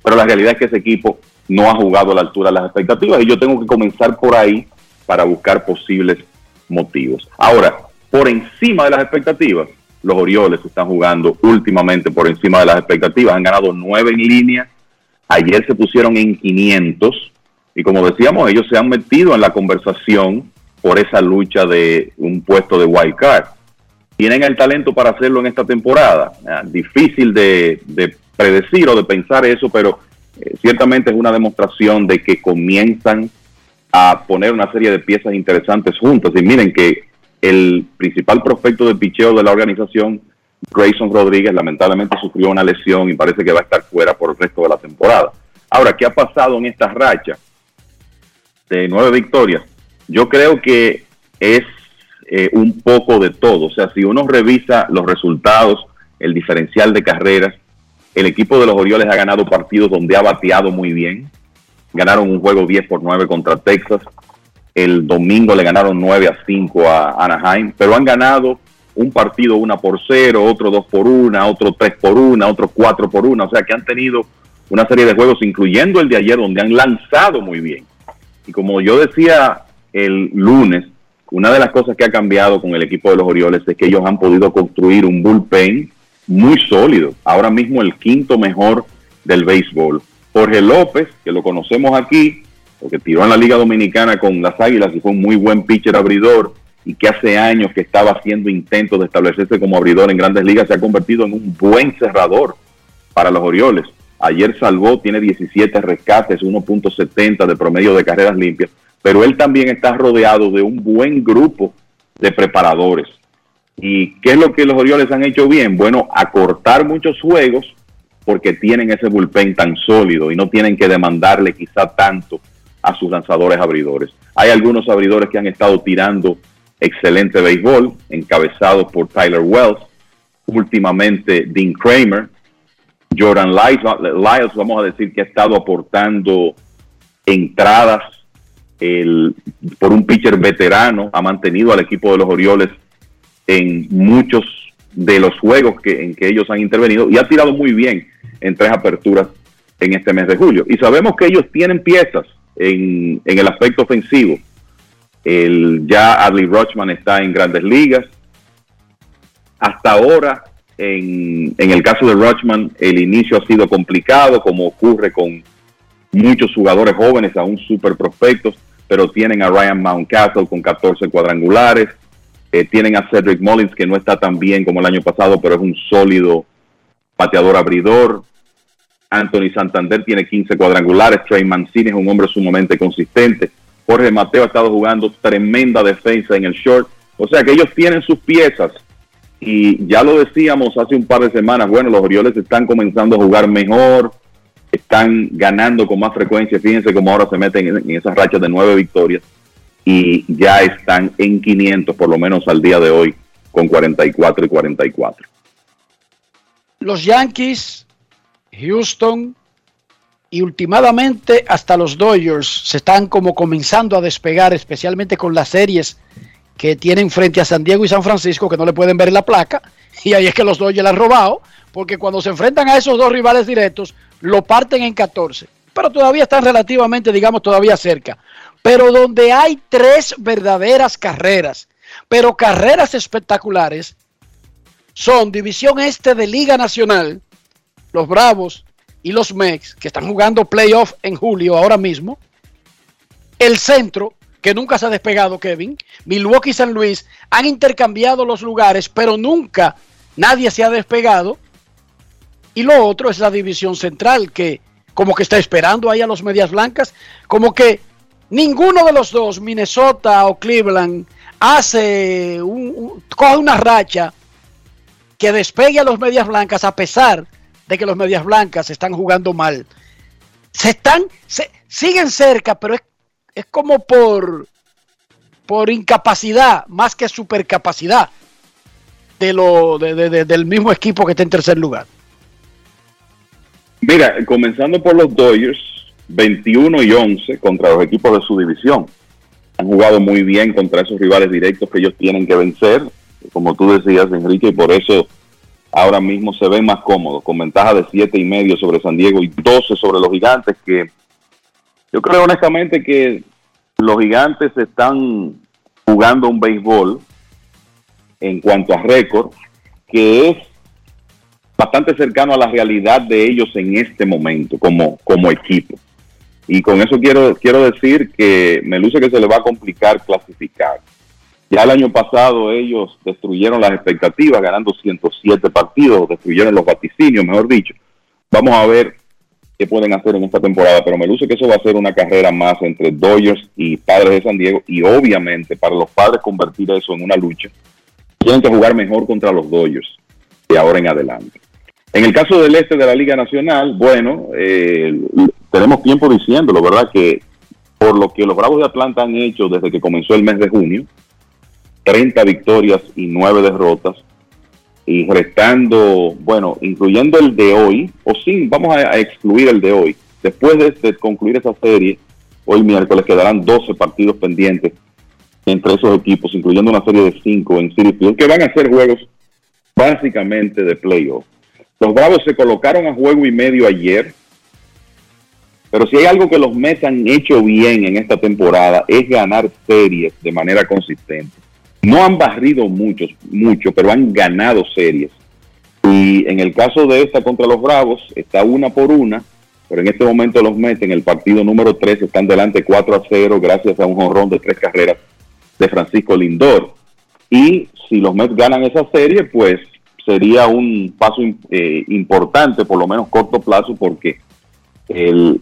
S24: pero la realidad es que ese equipo no ha jugado a la altura de las expectativas y yo tengo que comenzar por ahí para buscar posibles motivos. Ahora, por encima de las expectativas, los Orioles están jugando últimamente por encima de las expectativas, han ganado nueve en línea, ayer se pusieron en 500 y como decíamos, ellos se han metido en la conversación por esa lucha de un puesto de wild card. Tienen el talento para hacerlo en esta temporada. Ah, difícil de, de predecir o de pensar eso, pero eh, ciertamente es una demostración de que comienzan a poner una serie de piezas interesantes juntas. Y miren que el principal prospecto de picheo de la organización, Grayson Rodríguez, lamentablemente sufrió una lesión y parece que va a estar fuera por el resto de la temporada. Ahora, ¿qué ha pasado en esta racha de nueve victorias? Yo creo que es eh, un poco de todo. O sea, si uno revisa los resultados, el diferencial de carreras, el equipo de los Orioles ha ganado partidos donde ha bateado muy bien. Ganaron un juego 10 por 9 contra Texas. El domingo le ganaron 9 a 5 a Anaheim, pero han ganado un partido 1 por 0, otro 2 por 1, otro 3 por 1, otro 4 por 1. O sea que han tenido una serie de juegos, incluyendo el de ayer, donde han lanzado muy bien. Y como yo decía el lunes, una de las cosas que ha cambiado con el equipo de los Orioles es que ellos han podido construir un bullpen muy sólido. Ahora mismo el quinto mejor del béisbol. Jorge López, que lo conocemos aquí, porque tiró en la Liga Dominicana con las Águilas y fue un muy buen pitcher abridor y que hace años que estaba haciendo intentos de establecerse como abridor en grandes ligas, se ha convertido en un buen cerrador para los Orioles. Ayer salvó, tiene 17 rescates, 1.70 de promedio de carreras limpias, pero él también está rodeado de un buen grupo de preparadores. ¿Y qué es lo que los Orioles han hecho bien? Bueno, acortar muchos juegos porque tienen ese bullpen tan sólido y no tienen que demandarle quizá tanto a sus lanzadores abridores. Hay algunos abridores que han estado tirando excelente béisbol, encabezados por Tyler Wells, últimamente Dean Kramer, Jordan Lyles, vamos a decir que ha estado aportando entradas por un pitcher veterano, ha mantenido al equipo de los Orioles en muchos de los juegos que, en que ellos han intervenido y ha tirado muy bien en tres aperturas en este mes de julio. Y sabemos que ellos tienen piezas en, en el aspecto ofensivo. El, ya Adley Rochman está en grandes ligas. Hasta ahora, en, en el caso de Rochman, el inicio ha sido complicado, como ocurre con muchos jugadores jóvenes, aún super prospectos, pero tienen a Ryan Mountcastle con 14 cuadrangulares, eh, tienen a Cedric Mullins, que no está tan bien como el año pasado, pero es un sólido pateador abridor. Anthony Santander tiene 15 cuadrangulares. Trey Mancini es un hombre sumamente consistente. Jorge Mateo ha estado jugando tremenda defensa en el short. O sea que ellos tienen sus piezas. Y ya lo decíamos hace un par de semanas, bueno, los Orioles están comenzando a jugar mejor, están ganando con más frecuencia. Fíjense cómo ahora se meten en, esas rachas de nueve victorias y ya están en 500, por lo menos al día de hoy, con 44 y 44.
S4: Los Yankees, Houston y últimamente hasta los Dodgers se están como comenzando a despegar, especialmente con las series que tienen frente a San Diego y San Francisco, que no le pueden ver la placa, y ahí es que los Dodgers la han robado, porque cuando se enfrentan a esos dos rivales directos, lo parten en 14, pero todavía están relativamente, digamos, todavía cerca pero donde hay tres verdaderas carreras, pero carreras espectaculares, son División Este de Liga Nacional, los Bravos y los Mex, que están jugando playoff en julio ahora mismo, el centro, que nunca se ha despegado, Kevin, Milwaukee y San Luis han intercambiado los lugares, pero nunca nadie se ha despegado. Y lo otro es la división central, que como que está esperando ahí a los medias blancas, como que ninguno de los dos, Minnesota o Cleveland, hace un, coge una racha que despegue a los medias blancas a pesar de que los medias blancas están jugando mal. Se están, se, siguen cerca, pero es, es como por, por incapacidad, más que supercapacidad de lo, de, del mismo equipo que está en tercer lugar.
S24: Mira, comenzando por los Dodgers, 21 y 11 contra los equipos de su división. Han jugado muy bien contra esos rivales directos que ellos tienen que vencer, como tú decías, Enrique, y por eso ahora mismo se ven más cómodos, con ventaja de 7 y medio sobre San Diego y 12 sobre los gigantes, que yo creo honestamente que los gigantes están jugando un béisbol en cuanto a récord, que es bastante cercano a la realidad de ellos en este momento como, como equipo. Y con eso quiero, quiero decir que me luce que se le va a complicar clasificar. Ya el año pasado ellos destruyeron las expectativas ganando 107 partidos, destruyeron los vaticinios, mejor dicho. Vamos a ver qué pueden hacer en esta temporada, pero me luce que eso va a ser una carrera más entre Dodgers y Padres de San Diego y obviamente para los Padres convertir eso en una lucha, tienen que jugar mejor contra los Dodgers de ahora en adelante. En el caso del este de la Liga Nacional, bueno, eh, tenemos tiempo diciéndolo, ¿verdad? Que por lo que los Bravos de Atlanta han hecho desde que comenzó el mes de junio, 30 victorias y 9 derrotas, y restando, bueno, incluyendo el de hoy, o sí, vamos a, excluir el de hoy. Después de, concluir esa serie, hoy miércoles quedarán 12 partidos pendientes entre esos equipos, incluyendo una serie de 5 en City Field, que van a ser juegos básicamente de playoff. Los Bravos se colocaron a juego y medio ayer pero si hay algo que los Mets han hecho bien en esta temporada es ganar series de manera consistente. No han barrido muchos, mucho, pero han ganado series. Y en el caso de esta contra los Bravos, está una por una, pero en este momento los Mets en el partido número 3 están delante 4 a 0 gracias a un jonrón de tres carreras de Francisco Lindor. Y si los Mets ganan esa serie, pues sería un paso eh, importante, por lo menos corto plazo, porque el,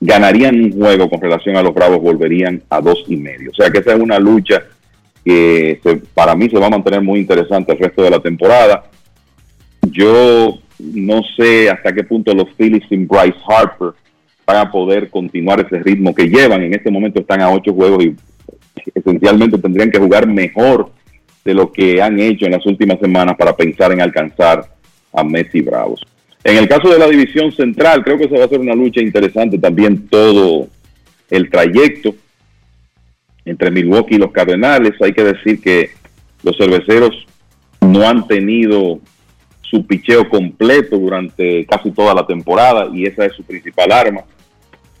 S24: ganarían un juego con relación a los Bravos, volverían a dos y medio. O sea que esa es una lucha que para mí se va a mantener muy interesante el resto de la temporada. Yo no sé hasta qué punto los Phillies sin Bryce Harper van a poder continuar ese ritmo que llevan. En este momento están a ocho juegos y esencialmente tendrían que jugar mejor de lo que han hecho en las últimas semanas para pensar en alcanzar a Messi Bravos. En el caso de la división central, creo que se va a hacer una lucha interesante también todo el trayecto entre Milwaukee y los Cardenales. Hay que decir que los cerveceros no han tenido su picheo completo durante casi toda la temporada y esa es su principal arma.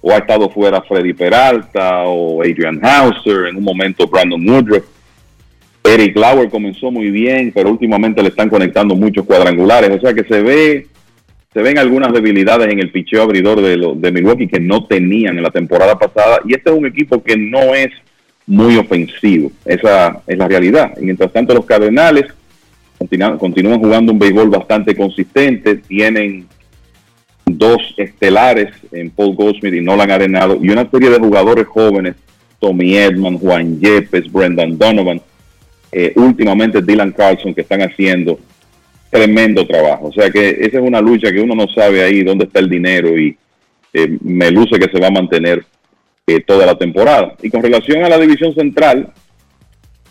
S24: O ha estado fuera Freddy Peralta o Adrian Hauser, en un momento Brandon Woodruff. Eric Lauer comenzó muy bien, pero últimamente le están conectando muchos cuadrangulares, o sea que se ve se ven algunas debilidades en el picheo abridor de, de Milwaukee que no tenían en la temporada pasada y este es un equipo que no es muy ofensivo, esa es la realidad. Y mientras tanto los Cardenales continúan, continúan jugando un béisbol bastante consistente, tienen dos estelares en Paul Goldsmith y Nolan Arenado y una serie de jugadores jóvenes, Tommy Edman, Juan Yepes, Brendan Donovan, eh, últimamente Dylan Carlson, que están haciendo tremendo trabajo. O sea que esa es una lucha que uno no sabe ahí dónde está el dinero y eh, me luce que se va a mantener eh, toda la temporada. Y con relación a la división central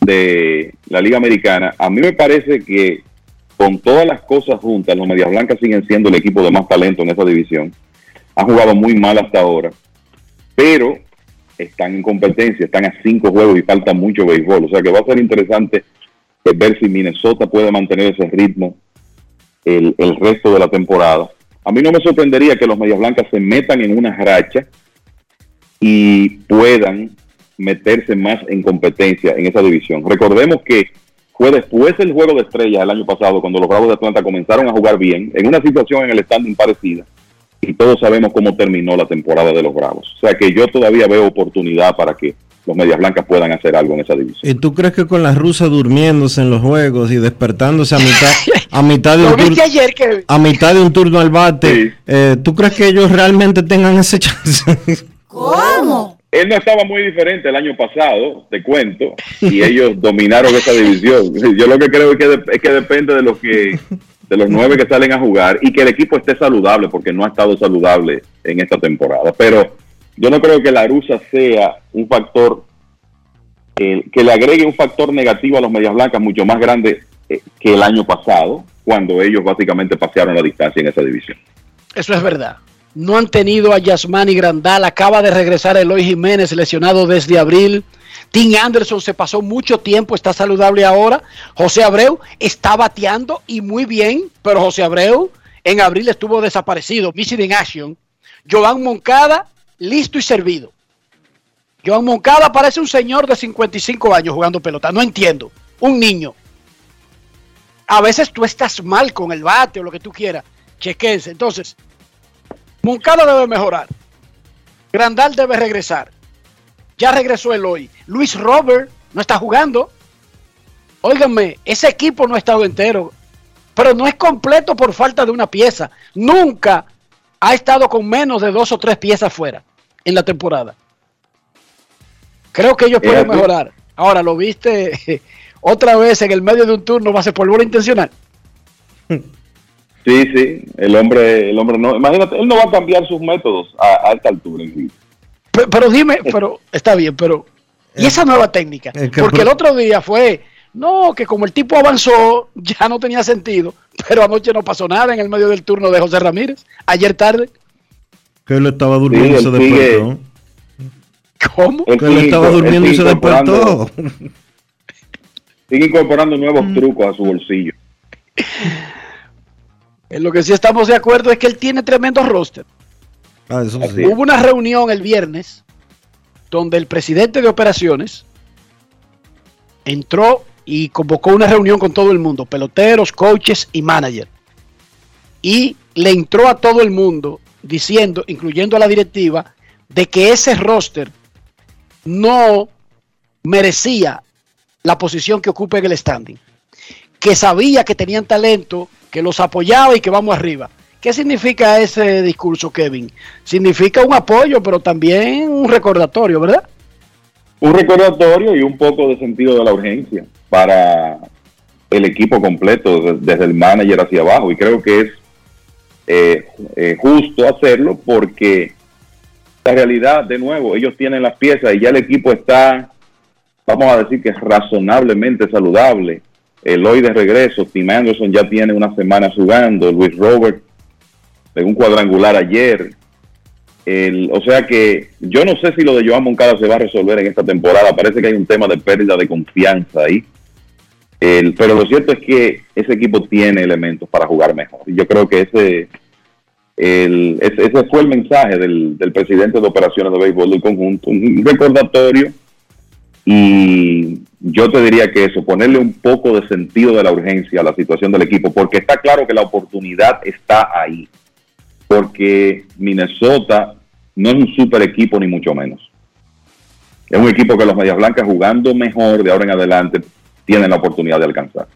S24: de la Liga Americana, a mí me parece que con todas las cosas juntas, los Medias Blancas siguen siendo el equipo de más talento en esa división. Han jugado muy mal hasta ahora, pero están en competencia, están a cinco juegos y falta mucho béisbol. O sea que va a ser interesante ver si Minnesota puede mantener ese ritmo el, resto de la temporada. A mí no me sorprendería que los Medias Blancas se metan en una racha y puedan meterse más en competencia en esa división. Recordemos que fue después del juego de estrellas el año pasado, cuando los Bravos de Atlanta comenzaron a jugar bien, en una situación en el standing parecida, y todos sabemos cómo terminó la temporada de los Bravos. O sea que yo todavía veo oportunidad para que los Medias Blancas puedan hacer algo en esa división.
S1: ¿Y tú crees que con las rusas durmiéndose en los juegos y despertándose a mitad, a mitad, de, un turno, a mitad de un turno al bate, eh, ¿tú crees que ellos realmente tengan ese chance?
S24: ¿Cómo? Él no estaba muy diferente el año pasado, te cuento, y ellos dominaron esa división. Yo lo que creo es que, es que depende de los que de los nueve que salen a jugar y que el equipo esté saludable, porque no ha estado saludable en esta temporada. Pero yo no creo que la rusa sea un factor que le agregue un factor negativo a los medias blancas mucho más grande eh, que el año pasado, cuando ellos básicamente pasearon la distancia en esa división.
S4: Eso es verdad. No han tenido a Yasmani Grandal, acaba de regresar Eloy Jiménez lesionado desde abril. Tim Anderson se pasó mucho tiempo, está saludable ahora. José Abreu está bateando y muy bien, pero José Abreu en abril estuvo desaparecido, missing in action. Joan Moncada listo y servido. Joan Moncada parece un señor de 55 años jugando pelota. No entiendo. Un niño. A veces tú estás mal con el bate o lo que tú quieras. Chequense. Entonces, Moncada debe mejorar. Grandal debe regresar. Ya regresó el hoy. Luis Robert no está jugando. Óiganme, ese equipo no ha estado entero. Pero no es completo por falta de una pieza. Nunca ha estado con menos de dos o tres piezas fuera en la temporada. Creo que ellos pueden mejorar. Ahora, ¿lo viste otra vez en el medio de un turno base por bola intencional?
S24: Sí, sí, el hombre, el hombre no, imagínate, él no va a cambiar sus métodos a, esta altura.
S4: Pero, pero, dime, pero está bien, pero ¿y esa nueva técnica? Porque el otro día fue, no, que como el tipo avanzó, ya no tenía sentido, pero anoche no pasó nada en el medio del turno de José Ramírez, ayer tarde.
S1: Que él estaba durmiendo y se despertó.
S4: ¿Cómo?
S1: Que él estaba durmiendo y se despertó.
S24: Sigue incorporando nuevos mm. trucos a su bolsillo.
S4: En lo que sí estamos de acuerdo es que él tiene tremendo roster.
S1: Ah, eso sí.
S4: Hubo una reunión el viernes donde el presidente de operaciones entró y convocó una reunión con todo el mundo, peloteros, coaches y manager. Y le entró a todo el mundo diciendo, incluyendo a la directiva, de que ese roster no merecía la posición que ocupa en el standing. Que sabía que tenían talento, que los apoyaba y que vamos arriba. ¿Qué significa ese discurso, Kevin? Significa un apoyo, pero también un recordatorio, ¿verdad?
S24: Un recordatorio y un poco de sentido de la urgencia para el equipo completo, desde el manager hacia abajo. Y creo que es eh, eh, justo hacerlo porque la realidad, de nuevo, ellos tienen las piezas y ya el equipo está, vamos a decir que es razonablemente saludable Eloy de regreso, Tim Anderson ya tiene una semana jugando, Luis Robert de un cuadrangular ayer. El, o sea que yo no sé si lo de Joan Moncada se va a resolver en esta temporada. Parece que hay un tema de pérdida de confianza ahí. El, pero lo cierto es que ese equipo tiene elementos para jugar mejor. Y yo creo que ese, el, ese, ese fue el mensaje del, del presidente de operaciones de béisbol del conjunto. Un recordatorio y yo te diría que eso, ponerle un poco de sentido de la urgencia a la situación del equipo, porque está claro que la oportunidad está ahí. Porque Minnesota no es un super equipo, ni mucho menos. Es un equipo que los Medias Blancas jugando mejor de ahora en adelante tienen la oportunidad de alcanzar.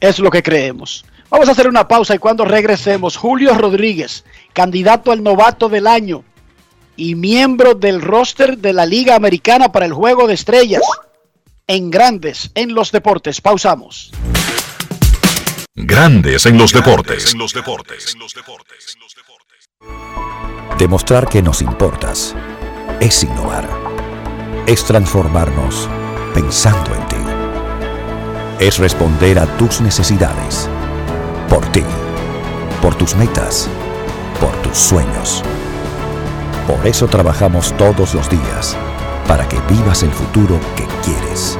S4: Es lo que creemos. Vamos a hacer una pausa y cuando regresemos, Julio Rodríguez, candidato al novato del año y miembro del roster de la Liga Americana para el Juego de Estrellas en Grandes en los Deportes. Pausamos.
S3: Grandes en los deportes. En los deportes.
S25: Demostrar que nos importas es innovar. Es transformarnos pensando en ti. Es responder a tus necesidades. Por ti. Por tus metas. Por tus sueños. Por eso trabajamos todos los días, para que vivas el futuro que quieres.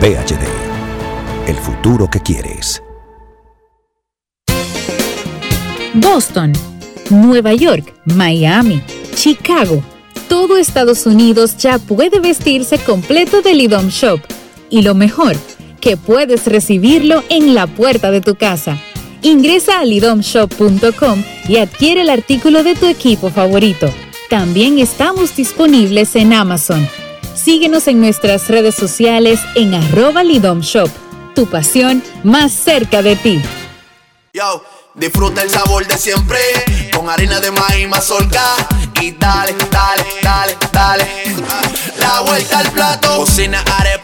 S25: VHD, el futuro que quieres.
S26: Boston, Nueva York, Miami, Chicago. Todo Estados Unidos ya puede vestirse completo del IDOM Shop. Y lo mejor, que puedes recibirlo en la puerta de tu casa. Ingresa a lidomshop.com y adquiere el artículo de tu equipo favorito. También estamos disponibles en Amazon. Síguenos en nuestras redes sociales en arroba lidomshop. Tu pasión más cerca de ti.
S13: Yo, disfruta el sabor de siempre con harina de maíz mazorca y dale, dale, dale, dale. La vuelta al plato, cocina arepa,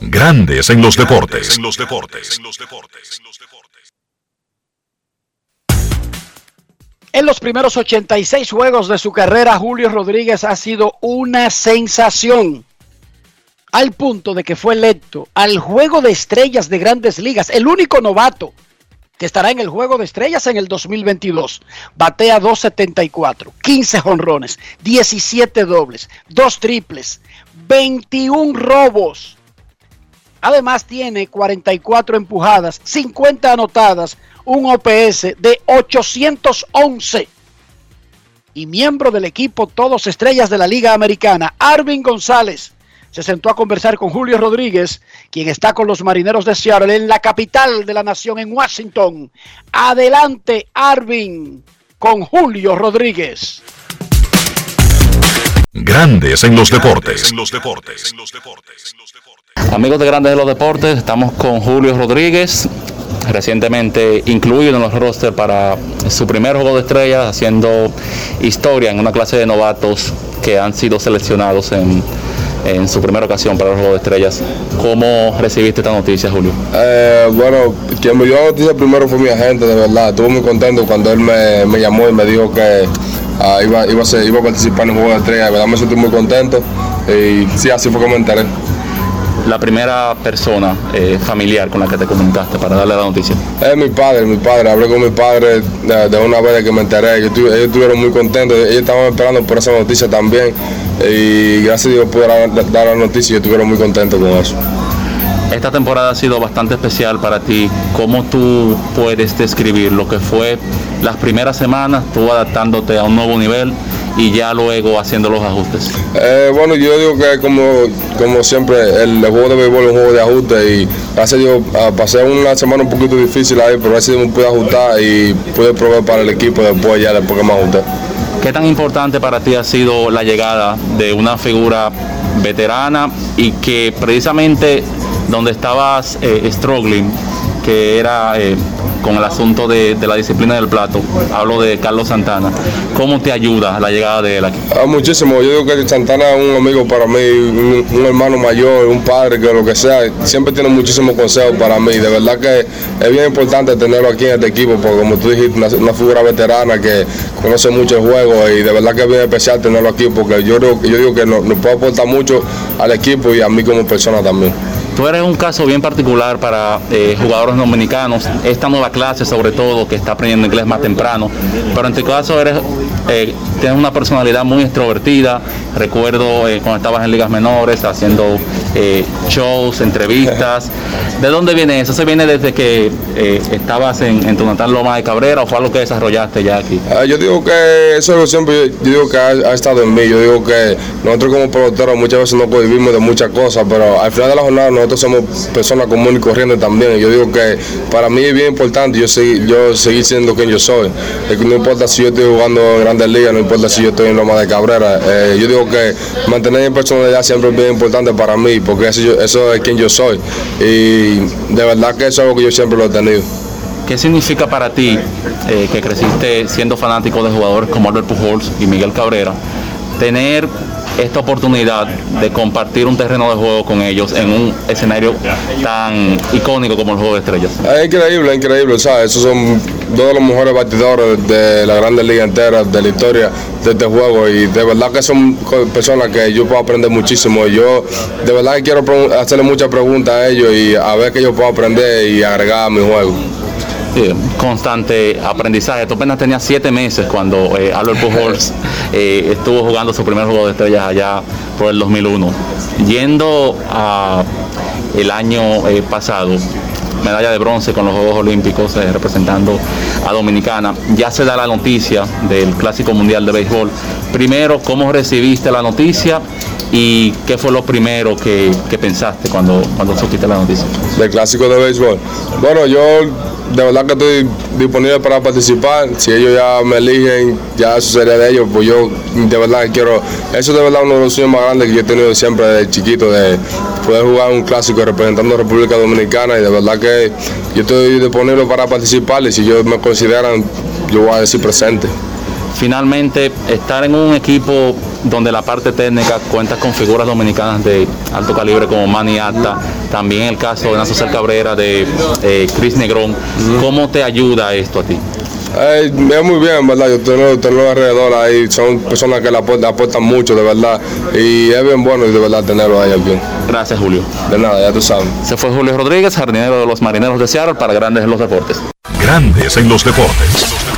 S3: Grandes en los deportes. En los deportes.
S4: En los primeros 86 juegos de su carrera, Julio Rodríguez ha sido una sensación. Al punto de que fue electo al Juego de Estrellas de Grandes Ligas, el único novato que estará en el Juego de Estrellas en el 2022. Batea 274, 15 jonrones, 17 dobles, 2 triples, 21 robos. Además tiene 44 empujadas, 50 anotadas, un OPS de 811. Y miembro del equipo Todos Estrellas de la Liga Americana, Arvin González, se sentó a conversar con Julio Rodríguez, quien está con los Marineros de Seattle en la capital de la nación, en Washington. Adelante, Arvin, con Julio Rodríguez.
S3: Grandes en los deportes.
S27: Amigos de Grandes en los Deportes, estamos con Julio Rodríguez, recientemente incluido en los roster para su primer juego de estrellas, haciendo historia en una clase de novatos que han sido seleccionados en, su primera ocasión para el juego de estrellas. ¿Cómo recibiste esta noticia, Julio?
S28: Eh, bueno, quien me dio la noticia primero fue mi agente, de verdad. Estuve muy contento cuando él me, me llamó y me dijo que ah, iba, a ser- a participar en el juego de estrellas. De verdad me sentí muy contento y sí, así fue como me enteré.
S27: La primera persona eh, familiar con la que te comunicaste para darle la noticia.
S28: Es mi padre, mi padre. Hablé con mi padre de, de una vez que me enteré. Estu- ellos estuvieron muy contentos. Ellos estaban esperando por esa noticia también. Y gracias a Dios pude dar, dar la noticia y estuvieron muy contentos con eso.
S27: Esta temporada ha sido bastante especial para ti. ¿Cómo tú puedes describir lo que fue las primeras semanas, tú adaptándote a un nuevo nivel y ya luego haciendo los ajustes?
S28: Eh, bueno, yo digo que como, como siempre, el, juego de béisbol es un juego de ajuste y a Dios ah, pasé una semana un poquito difícil ahí, pero gracias a Dios me pude ajustar y pude probar para el equipo después ya después que me ajusté.
S27: ¿Qué tan importante para ti ha sido la llegada de una figura veterana y que precisamente donde estabas eh, struggling, que era eh, con el asunto de, la disciplina del plato. Hablo de Carlos Santana. ¿Cómo te ayuda la llegada de él aquí?
S28: Ah, muchísimo. Yo digo que Santana es un amigo para mí, un, hermano mayor, un padre, que lo que sea. Siempre tiene muchísimos consejos para mí. De verdad que es bien importante tenerlo aquí en este equipo, porque como tú dijiste, una, una figura veterana que conoce mucho el juego y de verdad que es bien especial tenerlo aquí, porque yo, yo digo que nos puede aportar mucho al equipo y a mí como persona también.
S27: Tú eres un caso bien particular para eh, jugadores dominicanos, esta nueva clase sobre todo que está aprendiendo inglés más temprano, pero en tu caso eres, eh, tienes una personalidad muy extrovertida, recuerdo eh, cuando estabas en ligas menores haciendo eh, shows, entrevistas, ¿de dónde viene eso? ¿Se viene desde que eh, estabas en, en tu natal Loma de Cabrera o fue algo que desarrollaste ya aquí?
S28: Ah, yo digo que eso siempre, yo, yo digo que ha, ha estado en mí, yo digo que nosotros como peloteros muchas veces nos cohibimos de muchas cosas, pero al final de la jornada nosotros somos personas comunes y corrientes también, yo digo que para mí es bien importante yo seguir, yo seguir siendo quien yo soy, no importa si yo estoy jugando en grandes ligas, no importa si yo estoy en Loma de Cabrera, eh, yo digo que mantener mi personalidad siempre es bien importante para mí, porque eso es quien yo soy, y de verdad que eso es algo que yo siempre lo he tenido.
S27: ¿Qué significa para ti, eh, que creciste siendo fanático de jugadores como Albert Pujols y Miguel Cabrera, tener esta oportunidad de compartir un terreno de juego con ellos en un escenario tan icónico como el Juego de Estrellas?
S28: Es increíble, increíble, ¿sabes? Esos son dos de los mejores batidores de la Grande Liga entera, de la historia de este juego y de verdad que son personas que yo puedo aprender muchísimo. Yo de verdad que quiero hacerle muchas preguntas a ellos y a ver qué yo puedo aprender y agregar a mi juego.
S27: Sí, constante aprendizaje. Tú apenas tenías siete meses cuando eh, Albert Pujols eh, estuvo jugando su primer juego de estrellas allá por el 2001. Yendo a el año eh, pasado, medalla de bronce con los Juegos Olímpicos eh, representando a Dominicana, ya se da la noticia del Clásico Mundial de Béisbol. Primero, ¿cómo recibiste la noticia y qué fue lo primero que, que pensaste cuando, cuando supiste la noticia?
S28: Del clásico de béisbol. Bueno, yo de verdad que estoy disponible para participar. Si ellos ya me eligen, ya eso sería de ellos. Pues yo de verdad que quiero. Eso es de verdad uno de los sueños más grandes que yo he tenido siempre desde chiquito, de poder jugar un clásico representando a República Dominicana. Y de verdad que yo estoy disponible para participar. Y si ellos me consideran, yo voy a decir presente.
S27: Finalmente, estar en un equipo donde la parte técnica cuenta con figuras dominicanas de alto calibre como Manny Ata, también el caso de Nacer Cabrera, de eh, Chris Negrón, ¿cómo te ayuda esto a ti?
S28: Eh, es muy bien, ¿verdad? Yo tengo, tengo alrededor ahí, son personas que le aportan, aportan mucho, de verdad. Y es bien bueno, de verdad, tenerlo ahí aquí.
S27: Gracias, Julio.
S28: De nada, ya tú sabes.
S27: Se fue Julio Rodríguez, jardinero de los Marineros de Seattle para Grandes en los Deportes.
S3: Grandes en los deportes.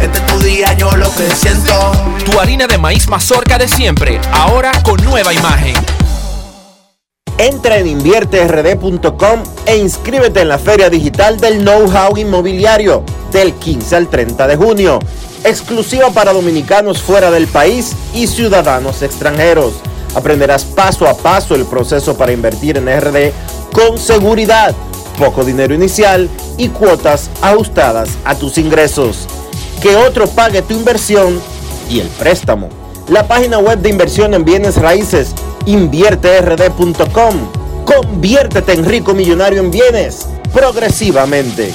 S13: Este es tu día, yo lo que siento.
S29: Tu harina de maíz mazorca de siempre, ahora con nueva imagen.
S1: Entra en invierterd.com e inscríbete en la Feria Digital del Know-How Inmobiliario del 15 al 30 de junio, exclusiva para dominicanos fuera del país y ciudadanos extranjeros. Aprenderás paso a paso el proceso para invertir en RD con seguridad, poco dinero inicial y cuotas ajustadas a tus ingresos. Que otro pague tu inversión y el préstamo. La página web de inversión en bienes raíces invierterd.com. Conviértete en rico millonario en bienes progresivamente.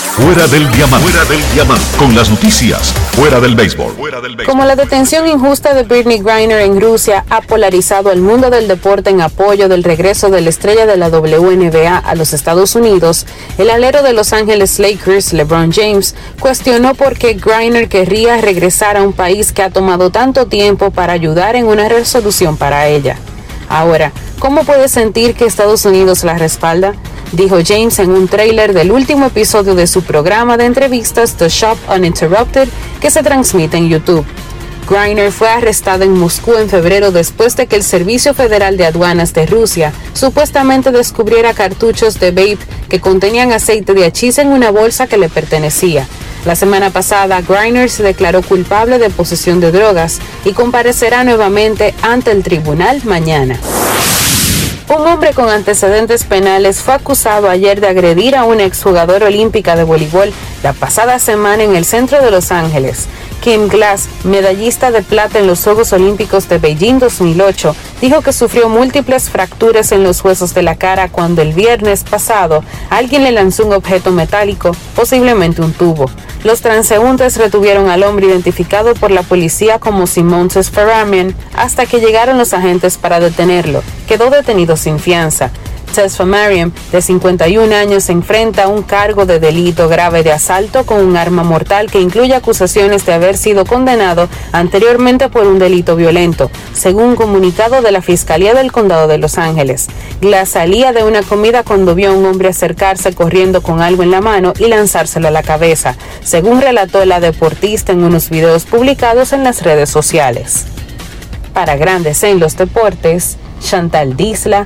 S3: Fuera del diamante. Fuera del diamante. Con las noticias. Fuera del béisbol.
S30: Como la detención injusta de Britney Griner en Rusia ha polarizado el mundo del deporte en apoyo del regreso de la estrella de la WNBA a los Estados Unidos, el alero de Los Ángeles Lakers, LeBron James, cuestionó por qué Griner querría regresar a un país que ha tomado tanto tiempo para ayudar en una resolución para ella. Ahora, ¿cómo puede sentir que Estados Unidos la respalda? Dijo James en un tráiler del último episodio de su programa de entrevistas The Shop Uninterrupted que se transmite en YouTube. Griner fue arrestada en Moscú en febrero después de que el Servicio Federal de Aduanas de Rusia supuestamente descubriera cartuchos de vape que contenían aceite de hachís en una bolsa que le pertenecía. La semana pasada, Griner se declaró culpable de posesión de drogas y comparecerá nuevamente ante el tribunal mañana. Un hombre con antecedentes penales fue acusado ayer de agredir a una exjugadora olímpica de voleibol la pasada semana en el centro de Los Ángeles. Kim Glass, medallista de plata en los Juegos Olímpicos de Beijing 2008, dijo que sufrió múltiples fracturas en los huesos de la cara cuando el viernes pasado alguien le lanzó un objeto metálico, posiblemente un tubo. Los transeúntes retuvieron al hombre identificado por la policía como Simontes Ferramian hasta que llegaron los agentes para detenerlo. Quedó detenido sin fianza. Tesfa Mariam, de 51 años, se enfrenta a un cargo de delito grave de asalto con un arma mortal que incluye acusaciones de haber sido condenado anteriormente por un delito violento, según un comunicado de la Fiscalía del Condado de Los Ángeles. Glass salía de una comida cuando vio a un hombre acercarse corriendo con algo en la mano y lanzárselo a la cabeza, según relató la deportista en unos videos publicados en las redes sociales. Para Grandes en los Deportes, Chantal Disla,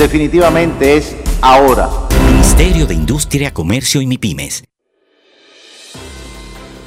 S23: definitivamente es ahora.
S31: Ministerio de Industria, Comercio y MIPIMES.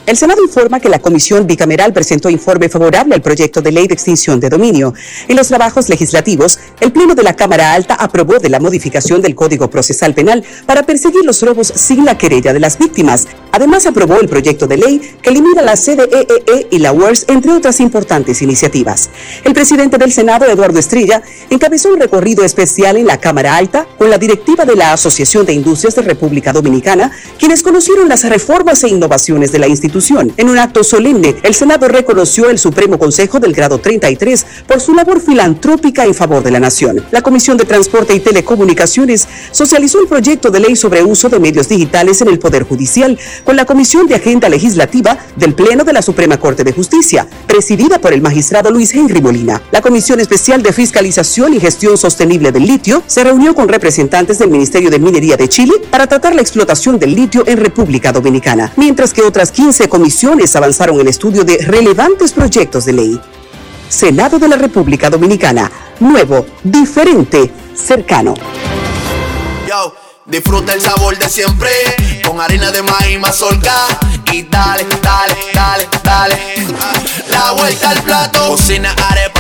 S32: El Senado informa que la Comisión Bicameral presentó informe favorable al proyecto de ley de extinción de dominio. En los trabajos legislativos, el Pleno de la Cámara Alta aprobó de la modificación del Código Procesal Penal para perseguir los robos sin la querella de las víctimas. Además, aprobó el proyecto de ley que elimina la CDEE y la UERS, entre otras importantes iniciativas. El presidente del Senado, Eduardo Estrella, encabezó un recorrido especial en la Cámara Alta con la directiva de la Asociación de Industrias de República Dominicana, quienes conocieron las reformas e innovaciones de la institución en un acto solemne, el Senado reconoció el Supremo Consejo del grado 33 por su labor filantrópica en favor de la nación. La Comisión de Transporte y Telecomunicaciones socializó el proyecto de ley sobre uso de medios digitales en el Poder Judicial con la Comisión de Agenda Legislativa del Pleno de la Suprema Corte de Justicia, presidida por el magistrado Luis Henry Molina. La Comisión Especial de Fiscalización y Gestión Sostenible del Litio se reunió con representantes del Ministerio de Minería de Chile para tratar la explotación del litio en República Dominicana, mientras que otras 15 12 comisiones avanzaron el estudio de relevantes proyectos de ley. Senado de la República Dominicana. Nuevo, diferente, cercano.
S13: Yo, disfruta el sabor de siempre con harina de maíz mazorca y dale, dale, dale, dale. La vuelta al plato, cocina arepa,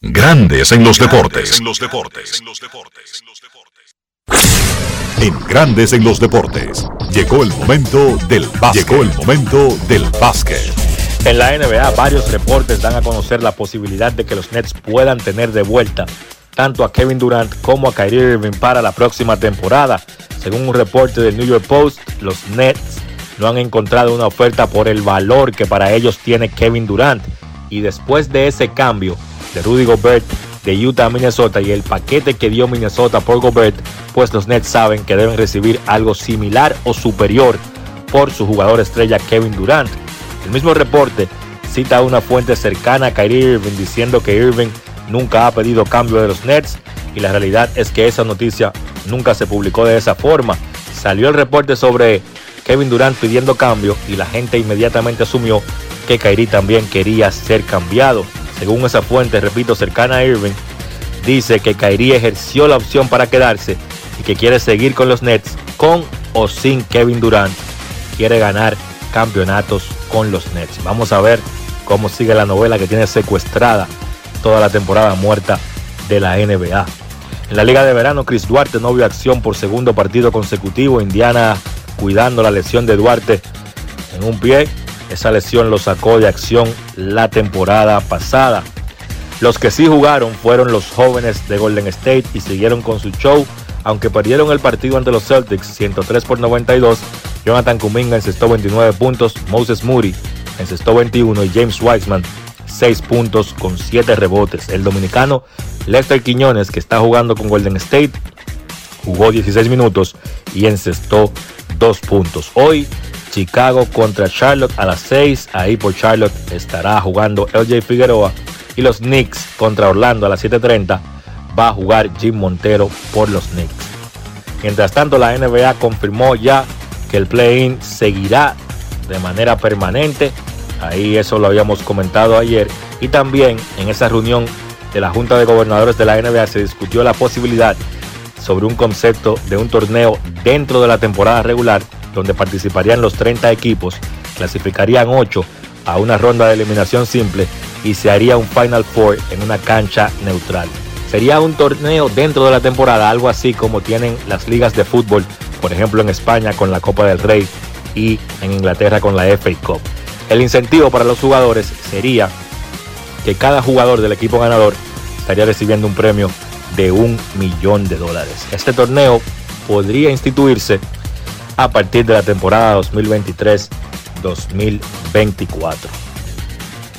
S3: Grandes en los deportes. En Grandes en los deportes. Llegó el momento del básquet. Llegó el momento del básquet.
S33: En la NBA, varios reportes dan a conocer la posibilidad de que los Nets puedan tener de vuelta tanto a Kevin Durant como a Kyrie Irving para la próxima temporada. Según un reporte del New York Post, los Nets no han encontrado una oferta por el valor que para ellos tiene Kevin Durant. Y después de ese cambio de Rudy Gobert de Utah Minnesota y el paquete que dio Minnesota por Gobert, pues los Nets saben que deben recibir algo similar o superior por su jugador estrella Kevin Durant. El mismo reporte cita una fuente cercana a Kyrie Irving diciendo que Irving nunca ha pedido cambio de los Nets y la realidad es que esa noticia nunca se publicó de esa forma. Salió el reporte sobre Kevin Durant pidiendo cambio y la gente inmediatamente asumió que Kyrie también quería ser cambiado. Según esa fuente, repito, cercana a Irving, dice que Kyrie ejerció la opción para quedarse y que quiere seguir con los Nets con o sin Kevin Durant. Quiere ganar campeonatos con los Nets. Vamos a ver cómo sigue la novela que tiene secuestrada toda la temporada muerta de la NBA. En la Liga de Verano, Chris Duarte no vio acción por segundo partido consecutivo. Indiana cuidando la lesión de Duarte en un pie. Esa lesión lo sacó de acción la temporada pasada. Los que sí jugaron fueron los jóvenes de Golden State y siguieron con su show. Aunque perdieron el partido ante los Celtics 103 por 92, Jonathan Kuminga encestó 29 puntos, Moses Moody encestó 21 y James Wiseman 6 puntos con 7 rebotes. El dominicano Lester Quiñones, que está jugando con Golden State, jugó 16 minutos y encestó 2 puntos. Hoy Chicago contra Charlotte a las 6. Ahí por Charlotte estará jugando LJ Figueroa. Y los Knicks contra Orlando a las 7.30 va a jugar Jim Montero por los Knicks. Mientras tanto, la NBA confirmó ya que el play-in seguirá de manera permanente. Ahí eso lo habíamos comentado ayer. Y también en esa reunión de la Junta de Gobernadores de la NBA se discutió la posibilidad sobre un concepto de un torneo dentro de la temporada regular donde participarían los 30 equipos, clasificarían 8 a una ronda de eliminación simple y se haría un Final Four en una cancha neutral. Sería un torneo dentro de la temporada, algo así como tienen las ligas de fútbol, por ejemplo en España con la Copa del Rey y en Inglaterra con la FA Cup. El incentivo para los jugadores sería que cada jugador del equipo ganador estaría recibiendo un premio de un millón de dólares. Este torneo podría instituirse a partir de la temporada 2023-2024.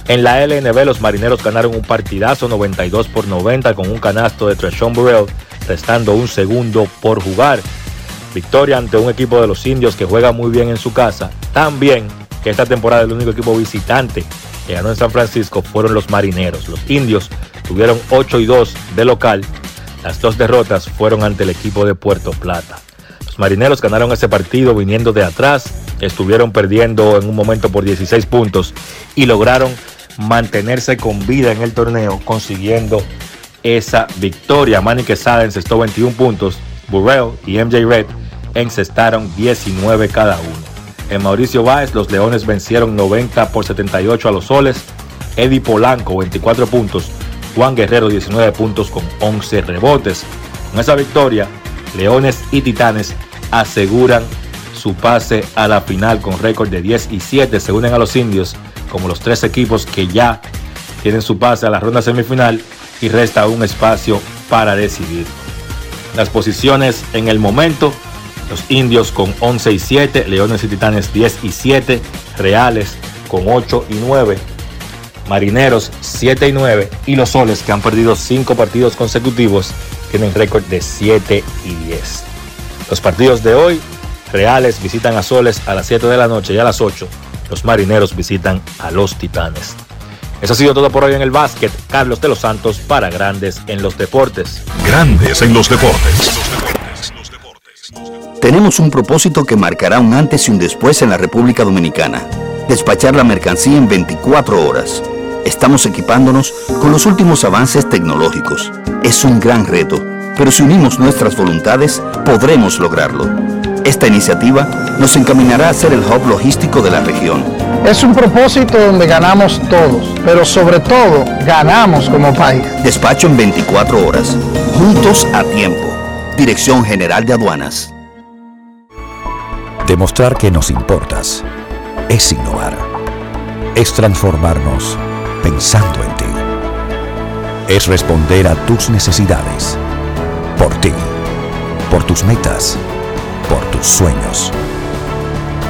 S33: En la LNB los marineros ganaron un partidazo 92 por 90 con un canasto de Treshon Burrell, restando un segundo por jugar. Victoria ante un equipo de los indios que juega muy bien en su casa. También que esta temporada el único equipo visitante que ganó en San Francisco fueron los marineros. Los indios tuvieron 8 y 2 de local. Las dos derrotas fueron ante el equipo de Puerto Plata. Marineros ganaron ese partido viniendo de atrás. Estuvieron perdiendo en un momento por 16 puntos y lograron mantenerse con vida en el torneo consiguiendo esa victoria. Manny Quesada encestó 21 puntos. Burrell y MJ Red encestaron 19 cada uno. En Mauricio Báez, los Leones vencieron 90 por 78 a los Soles. Eddie Polanco, 24 puntos. Juan Guerrero, 19 puntos con 11 rebotes. Con esa victoria, Leones y Titanes aseguran su pase a la final con récord de 10 y 7. Se unen a los indios como los tres equipos que ya tienen su pase a la ronda semifinal y resta un espacio para decidir. Las posiciones en el momento Los indios con 11 y 7, Leones y Titanes 10 y 7, Reales con 8 y 9, Marineros 7 y 9 y los Soles que han perdido 5 partidos consecutivos tienen récord de 7 y 10. Los partidos de hoy, Reales visitan a Soles a las 7 de la noche y a las 8 los Marineros visitan a los Titanes. Eso ha sido todo por hoy en el básquet. Carlos de los Santos para Grandes en los Deportes.
S3: Grandes en los Deportes.
S14: Tenemos un propósito que marcará un antes y un después en la República Dominicana. Despachar la mercancía en 24 horas. Estamos equipándonos con los últimos avances tecnológicos. Es un gran reto, pero si unimos nuestras voluntades, podremos lograrlo. Esta iniciativa nos encaminará a ser el hub logístico de la región.
S34: Es un propósito donde ganamos todos, pero sobre todo ganamos como país.
S14: Despacho en 24 horas. Juntos a tiempo. Dirección General de Aduanas.
S25: Demostrar que nos importas es innovar. Es transformarnos pensando en ti. Es responder a tus necesidades. Por ti. Por tus metas. Por tus sueños.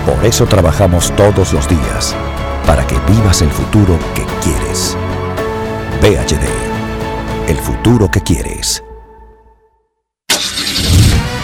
S25: Por eso trabajamos todos los días. Para que vivas el futuro que quieres. PHD. El futuro que quieres.